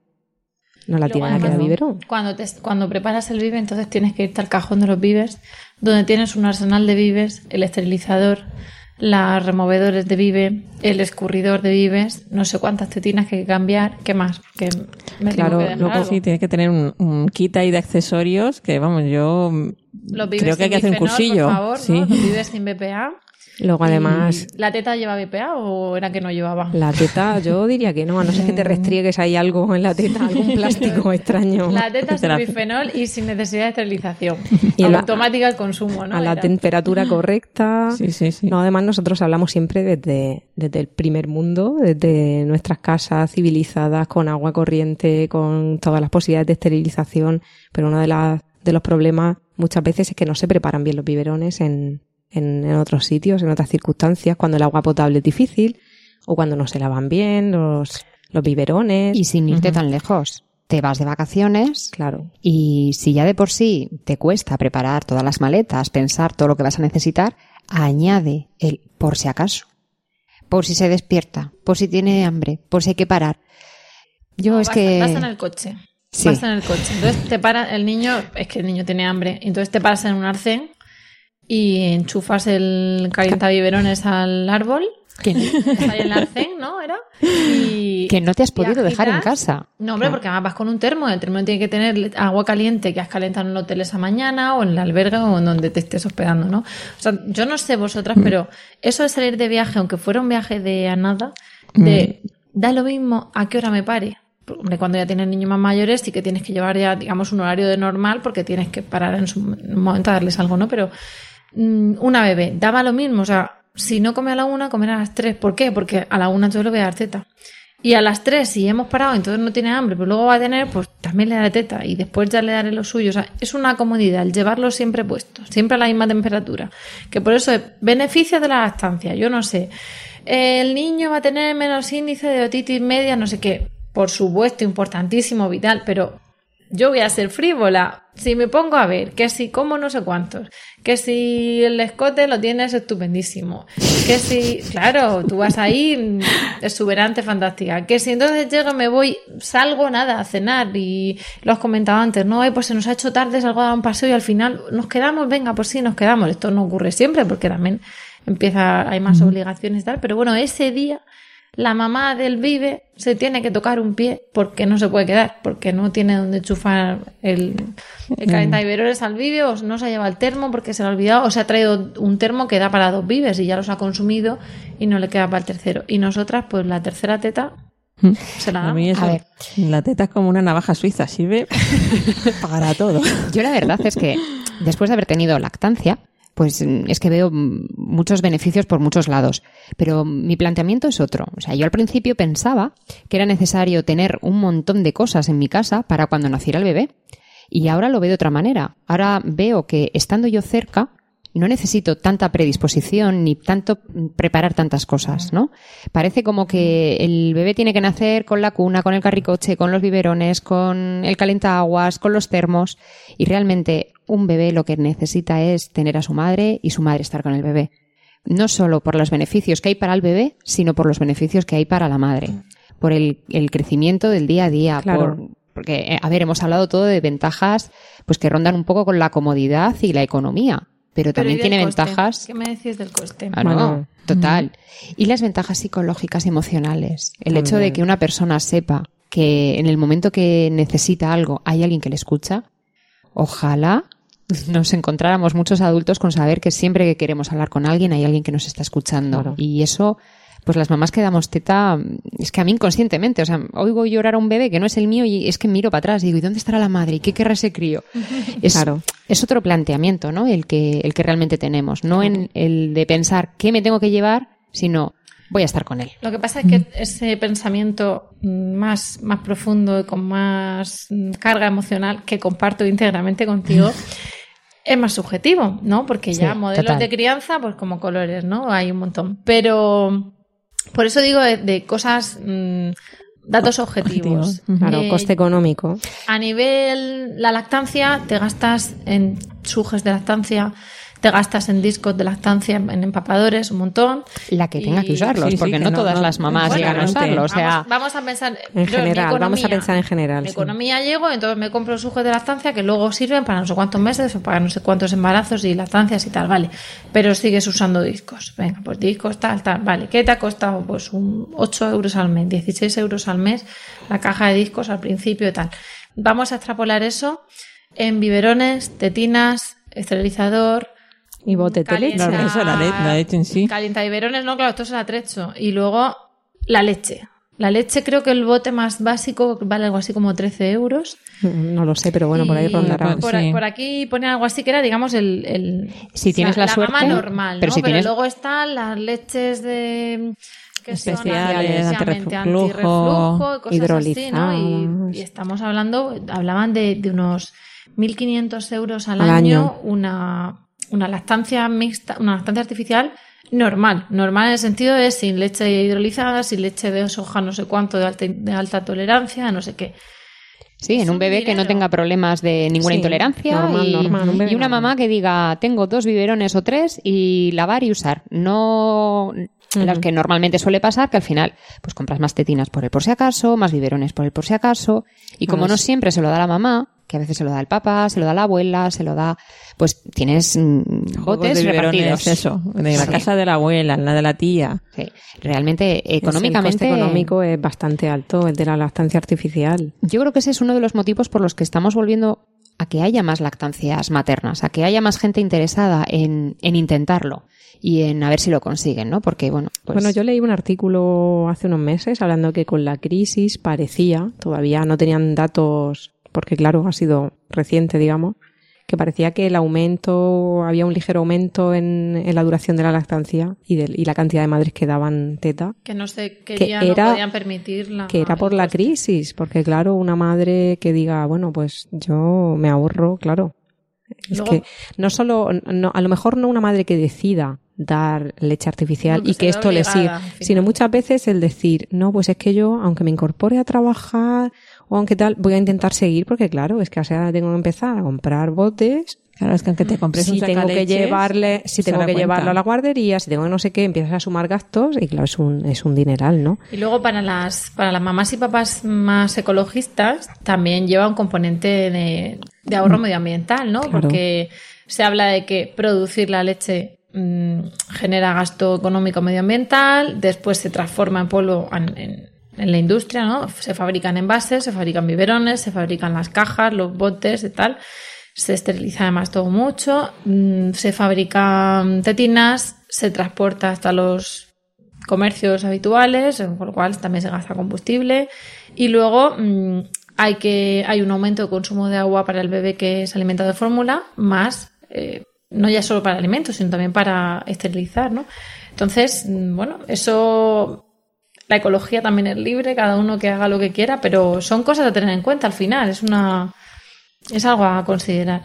D: no la tiene que biberón.
C: Cuando, te, cuando preparas el vive, entonces tienes que irte al cajón de los vives, donde tienes un arsenal de vives, el esterilizador, las removedores de vive, el escurridor de vives, no sé cuántas tetinas que hay que cambiar, ¿qué más? Porque me
E: Claro,
C: que dejar
E: luego
C: algo.
E: sí, tienes que tener un, un kit ahí de accesorios que, vamos, yo
C: Los
E: creo que hay que hacer un cursillo.
C: Por favor,
E: sí.
C: ¿no? Los vives sin BPA.
D: Luego,
C: Y-
D: además,
C: ¿La teta lleva BPA o era que no llevaba?
D: la teta, yo diría que no, a no ser que te restriegues ahí algo en la teta, algún plástico extraño.
C: La teta
D: la-
C: bifenol y sin necesidad de esterilización.
D: Y en la-
C: Automática el consumo, ¿no?
D: a la
C: Era.
D: temperatura correcta.
E: Sí, sí, sí.
D: No, además nosotros hablamos siempre desde, desde el primer mundo, desde nuestras casas civilizadas, con agua corriente, con todas las posibilidades de esterilización, pero uno de, las de los problemas muchas veces es que no se preparan bien los biberones en, en, en otros sitios, en otras circunstancias, cuando el agua potable es difícil o cuando no se lavan bien los, los biberones.
F: Y sin irte tan lejos. Te vas de vacaciones.
D: Claro.
F: Y si ya de por sí te cuesta preparar todas las maletas, pensar todo lo que vas a necesitar, añade el por si acaso. Por si se despierta, por si tiene hambre, por si hay que parar. Yo
C: No,
F: es
C: vas,
F: que.
C: Vas en el coche.
F: Sí.
C: Vas en el coche. Entonces te para el niño, es que el niño tiene hambre, entonces te paras en un arcén y enchufas el calientabiberones al árbol.
F: Que,
C: en el arcén, ¿no? Era. Y,
F: que no te has podido dejar en casa.
C: No, hombre, porque además vas con un termo. El termo tiene que tener agua caliente que has calentado en el hotel esa mañana o en el albergue o en donde te estés hospedando, ¿no? O sea, yo no sé vosotras, pero eso de salir de viaje, aunque fuera un viaje de a nada, de da lo mismo a qué hora me pare. Hombre, cuando ya tienes niños más mayores sí que tienes que llevar ya, digamos, un horario de normal porque tienes que parar en su momento a darles algo, ¿no? Pero mm, una bebé, daba lo mismo. O sea, si no come a la una, comer a las tres. ¿Por qué? Porque a la una yo le voy a dar teta. Y a las tres, si hemos parado, entonces no tiene hambre, pero luego va a tener, pues también le daré teta y después ya le daré lo suyo. O sea, es una comodidad el llevarlo siempre puesto, siempre a la misma temperatura. Que por eso es beneficio de la lactancia. Yo no sé. El niño va a tener menos índice de otitis media, no sé qué. Por supuesto, importantísimo, vital, pero yo voy a ser frívola. Si me pongo a ver que si como no sé cuántos, que si el escote lo tienes estupendísimo, que si, claro, tú vas ahí exuberante, fantástica, que si entonces llego, me voy, salgo nada a cenar y lo has comentado antes, no, Ay, pues se nos ha hecho tarde, salgo a dar un paseo y al final nos quedamos, venga, pues sí, nos quedamos. Esto no ocurre siempre porque también empieza, hay más obligaciones y tal, pero bueno, ese día la mamá del vive se tiene que tocar un pie porque no se puede quedar, porque no tiene donde enchufar el, el calentaviberones al vive, o no se ha llevado el termo porque se le ha olvidado, o se ha traído un termo que da para dos vives y ya los ha consumido y no le queda para el tercero. Y nosotras, pues la tercera teta se la
E: A mí eso,
F: A ver.
E: la teta es como una navaja suiza, sirve para todo.
F: Yo la verdad es que después de haber tenido lactancia, pues mm, es que veo mm, muchos beneficios por muchos lados. Pero mi planteamiento es otro. O sea, yo al principio pensaba que era necesario tener un montón de cosas en mi casa para cuando naciera el bebé. Y ahora lo veo de otra manera. Ahora veo que estando yo cerca, no necesito tanta predisposición ni tanto preparar tantas cosas, ¿no? Parece como que el bebé tiene que nacer con la cuna, con el carricoche, con los biberones, con el calentaaguas, con los termos y realmente un bebé lo que necesita es tener a su madre y su madre estar con el bebé. No solo por los beneficios que hay para el bebé, sino por los beneficios que hay para la madre. Por el, el crecimiento del día a día,
D: Claro.
F: por, porque, eh, a ver, hemos hablado todo de ventajas pues que rondan un poco con la comodidad y la economía, pero,
C: Pero
F: también
C: ¿y del
F: tiene
C: coste?
F: ventajas.
C: ¿Qué me decís del coste?
F: Ah, no,
D: Bueno.
F: total. Y las ventajas psicológicas y emocionales. El hecho de que una persona sepa que en el momento que necesita algo hay alguien que le escucha, ojalá nos encontráramos muchos adultos con saber que siempre que queremos hablar con alguien hay alguien que nos está escuchando.
D: Claro.
F: Y eso, pues las mamás que damos teta, es que a mí inconscientemente, o sea, oigo llorar a un bebé que no es el mío y es que miro para atrás y digo, ¿y dónde estará la madre? ¿Y qué querrá ese crío? Es,
D: Claro.
F: Es otro planteamiento, ¿no? El que, el que realmente tenemos. No en el de pensar qué me tengo que llevar, sino voy a estar con él.
C: Lo que pasa es que ese pensamiento más, más profundo y con más carga emocional que comparto íntegramente contigo es más subjetivo, ¿no? Porque ya
F: Sí,
C: modelos
F: total.
C: de crianza, pues como colores, ¿no? Hay un montón. Pero por eso digo de, de cosas, mm, datos objetivos.
E: Objetivos.
D: Claro,
C: Eh,
D: coste económico.
C: a nivel la lactancia, te gastas en sujes de lactancia, te gastas en discos de lactancia, en empapadores, un montón.
F: La que tenga
C: Y-
F: que usarlos,
E: sí, sí,
F: porque
E: que
F: no,
E: no-
F: todas
E: no-
F: las mamás
C: Bueno,
F: llegan a usarlo. O sea,
C: vamos, vamos a pensar
D: En general, vamos a pensar en general,
C: Mi
D: sí.
C: economía llego, entonces me compro sujos de lactancia que luego sirven para no sé cuántos meses o para no sé cuántos embarazos y lactancias y tal, vale. Pero sigues usando discos. Venga, pues discos, tal, tal. Vale, ¿qué te ha costado? Pues un 8 euros al mes, 16 euros al mes la caja de discos al principio y tal. Vamos a extrapolar eso en biberones, tetinas, esterilizador,
D: Y bote de leche.
C: Calienta-
E: Claro, eso, la, le- la leche en sí.
C: Calienta biberones, no, claro, esto es el atrecho. Y luego la leche. La leche creo que el bote más básico vale algo así como 13 euros.
D: No lo sé, pero bueno, por ahí rondará.
C: Por,
E: Sí.
C: por aquí pone algo así que era, digamos, el... el-
F: Si tienes la
C: gama
F: suerte,
C: normal,
F: pero
C: ¿no?
F: si
C: pero
F: tienes-
C: luego están las leches de... Que son
E: Especiales,
C: especialmente
E: antirreflujo,
C: antirreflujo, cosas así, ¿no? Y, estamos hablando, hablaban de, de unos 1.500 euros al,
D: Al
C: año,
D: año.
C: una, una lactancia mixta, una lactancia artificial normal. Normal en el sentido de sin leche hidrolizada, sin leche de soja no sé cuánto, de alta, de alta tolerancia, no sé qué.
F: Sí, en un bebé que no tenga problemas de ninguna
D: Sí,
F: intolerancia
D: normal,
F: y,
D: normal, un
F: y una mamá que diga tengo dos biberones o tres y lavar y usar. No las que normalmente suele pasar que al final pues compras más tetinas por el por si acaso, más biberones por el por si acaso y como no siempre se lo da la mamá, que a veces se lo da el papá, se lo da la abuela, se lo da pues tienes mm, botes repartidos.
E: eso. De la
F: Sí.
E: casa de la abuela, la de la tía.
F: Sí. Realmente
D: Es el
F: económicamente
D: coste económico es bastante alto, el de la lactancia artificial.
F: Yo creo que ese es uno de los motivos por los que estamos volviendo a que haya más lactancias maternas, a que haya más gente interesada en, en intentarlo y en a ver si lo consiguen, ¿no? Porque, bueno, pues...
D: Bueno, yo leí un artículo hace unos meses hablando que con la crisis parecía, todavía no tenían datos, porque claro, ha sido reciente, digamos, que parecía que el aumento, había un ligero aumento en, en la duración de la lactancia y, de, y la cantidad de madres que daban teta,
C: Que no se quería,
D: era-
C: no podían permitirla.
D: que era por la crisis, porque claro, una madre que diga, bueno, pues yo me ahorro, claro. Es
C: Luego-
D: que no solo, no, a lo mejor no una madre que decida dar leche artificial
C: No, que
D: y
C: se
D: que esto le
C: obligada,
D: siga,
C: al final.
D: sino muchas veces el decir, no, pues es que yo, aunque me incorpore a trabajar o aunque tal, voy a intentar seguir porque claro, es que ahora tengo que empezar a comprar botes.
E: Claro, es que aunque te compres
D: Si
E: un
D: tengo que llevarle, si tengo que
E: cuenta.
D: llevarlo a la guardería, si tengo que no sé qué, empiezas a sumar gastos y claro, es un, es un dineral, ¿no?
C: Y luego para las, para las mamás y papás más ecologistas también lleva un componente de, de ahorro medioambiental, ¿no?
D: Claro.
C: Porque se habla de que producir la leche mm, genera gasto económico medioambiental, después se transforma en polvo en, en- en la industria, ¿no? Se fabrican envases, se fabrican biberones, se fabrican las cajas, los botes y tal. Se esteriliza además todo mucho, mm, se fabrican tetinas, se transporta hasta los comercios habituales, con lo cual también se gasta combustible. Y luego mm, hay que hay un aumento de consumo de agua para el bebé que es alimentado de fórmula, más eh, no ya solo para alimentos, sino también para esterilizar, ¿no? Entonces, mm, bueno, eso la ecología también es libre, cada uno que haga lo que quiera, pero son cosas a tener en cuenta al final, es una es algo a considerar.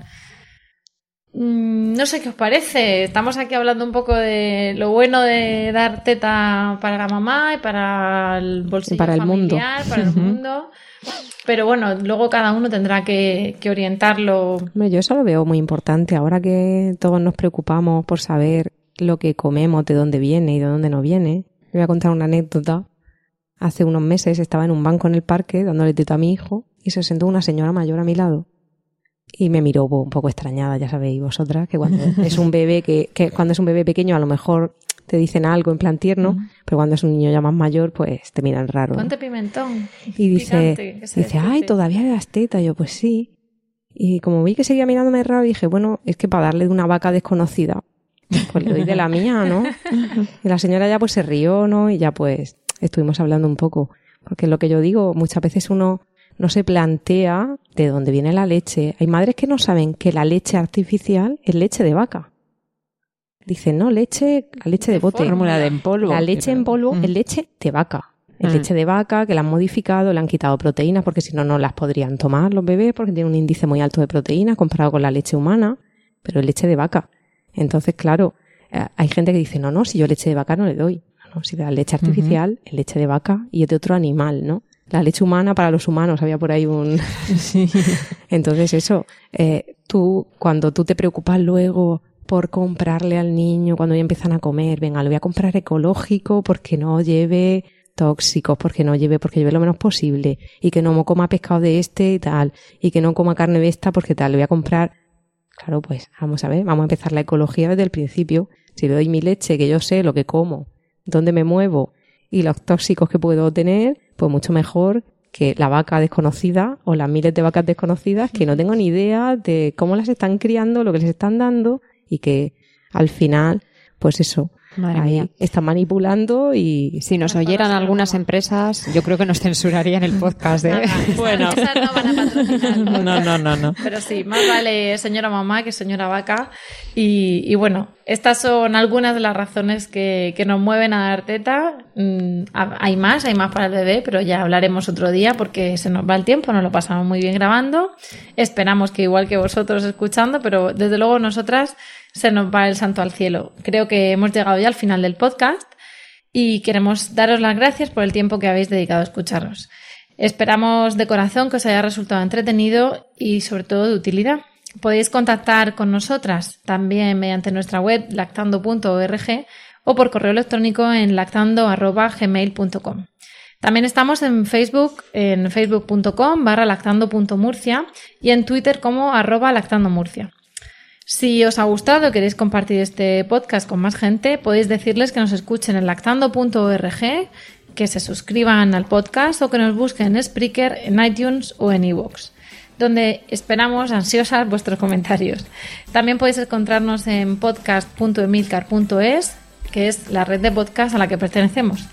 C: Mm, No sé qué os parece. Estamos aquí hablando un poco de lo bueno de dar teta para la mamá y para el bolsillo
D: para el mundo.
C: familiar, para el mundo. Pero bueno, luego cada uno tendrá que, que orientarlo.
D: Hombre, yo eso lo veo muy importante. Ahora que todos nos preocupamos por saber lo que comemos, de dónde viene y de dónde no viene. Voy a contar una anécdota. Hace unos meses estaba en un banco en el parque dándole teta a mi hijo y se sentó una señora mayor a mi lado. Y me miró un poco extrañada, ya sabéis vosotras, que cuando es un bebé que, que cuando es un bebé pequeño a lo mejor te dicen algo en plan tierno, pero cuando es un niño ya más mayor, pues te miran raro. ¿no?
C: Ponte pimentón.
D: Y dice,
C: Picante, que se
D: dice, ay, todavía le das teta. Yo, pues sí. Y como vi que seguía mirándome raro, dije, bueno, es que para darle de una vaca desconocida, pues le doy de la mía, ¿no? Y la señora ya pues se rió, ¿no? Y ya pues estuvimos hablando un poco. Porque lo que yo digo, muchas veces uno no se plantea de dónde viene la leche. Hay madres que no saben que la leche artificial es leche de vaca. Dicen, no, leche, la leche de, bote.
E: Fórmula de en polvo.
D: La leche en polvo
E: Mm.
D: es leche de vaca. Es
E: Mm.
D: leche de vaca que la han modificado, le han quitado proteínas porque si no, no las podrían tomar los bebés porque tiene un índice muy alto de proteínas comparado con la leche humana, pero es leche de vaca. Entonces, claro, eh, hay gente que dice, no, no, si yo leche de vaca no le doy. No, si la leche artificial es leche de vaca y de otro animal, ¿no? La leche humana para los humanos, había por ahí un...
E: Sí.
D: Entonces eso, eh, tú, cuando tú te preocupas luego, por comprarle al niño cuando ya empiezan a comer. Venga, lo voy a comprar ecológico porque no lleve tóxicos, porque no lleve, porque lleve lo menos posible, y que no coma pescado de este y tal, y que no coma carne de esta porque tal, lo voy a comprar. Claro, pues vamos a ver, vamos a empezar la ecología desde el principio. Si le doy mi leche, que yo sé lo que como, dónde me muevo y los tóxicos que puedo tener, pues mucho mejor que la vaca desconocida o las miles de vacas desconocidas que no tengo ni idea de cómo las están criando, lo que les están dando y que al final, pues eso,
F: Madre
D: ahí
F: mía.
D: están manipulando y
F: Si nos oyeran algunas empresas, yo creo que nos censurarían el podcast. ¿eh?
C: Bueno. No van a.
E: No, no, no, no.
C: Pero sí, más vale señora mamá que señora vaca. Y, y bueno, estas son algunas de las razones que, que nos mueven a dar teta. Mm, ha- hay más, hay más para el bebé, pero ya hablaremos otro día porque se nos va el tiempo, nos lo pasamos muy bien grabando. Esperamos que igual que vosotros escuchando, pero desde luego nosotras se nos va el santo al cielo. Creo que hemos llegado ya al final del podcast y queremos daros las gracias por el tiempo que habéis dedicado a escucharnos. Esperamos de corazón que os haya resultado entretenido y sobre todo de utilidad. Podéis contactar con nosotras también mediante nuestra web lactando.org o por correo electrónico en lactando.gmail.com. También estamos en Facebook, en facebook.com barra lactando.murcia y en Twitter como arroba lactandomurcia. Si os ha gustado y queréis compartir este podcast con más gente, podéis decirles que nos escuchen en lactando.org, que se suscriban al podcast o que nos busquen en Spreaker, en iTunes o en iVoox, donde esperamos ansiosas vuestros comentarios. También podéis encontrarnos en podcast.emilcar.es, que es la red de podcast a la que pertenecemos.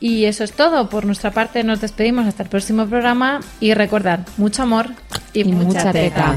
C: Y eso es todo. Por nuestra parte nos despedimos hasta el próximo programa y recordad, mucho amor y, mucha,
F: mucha
C: teta.
F: teta.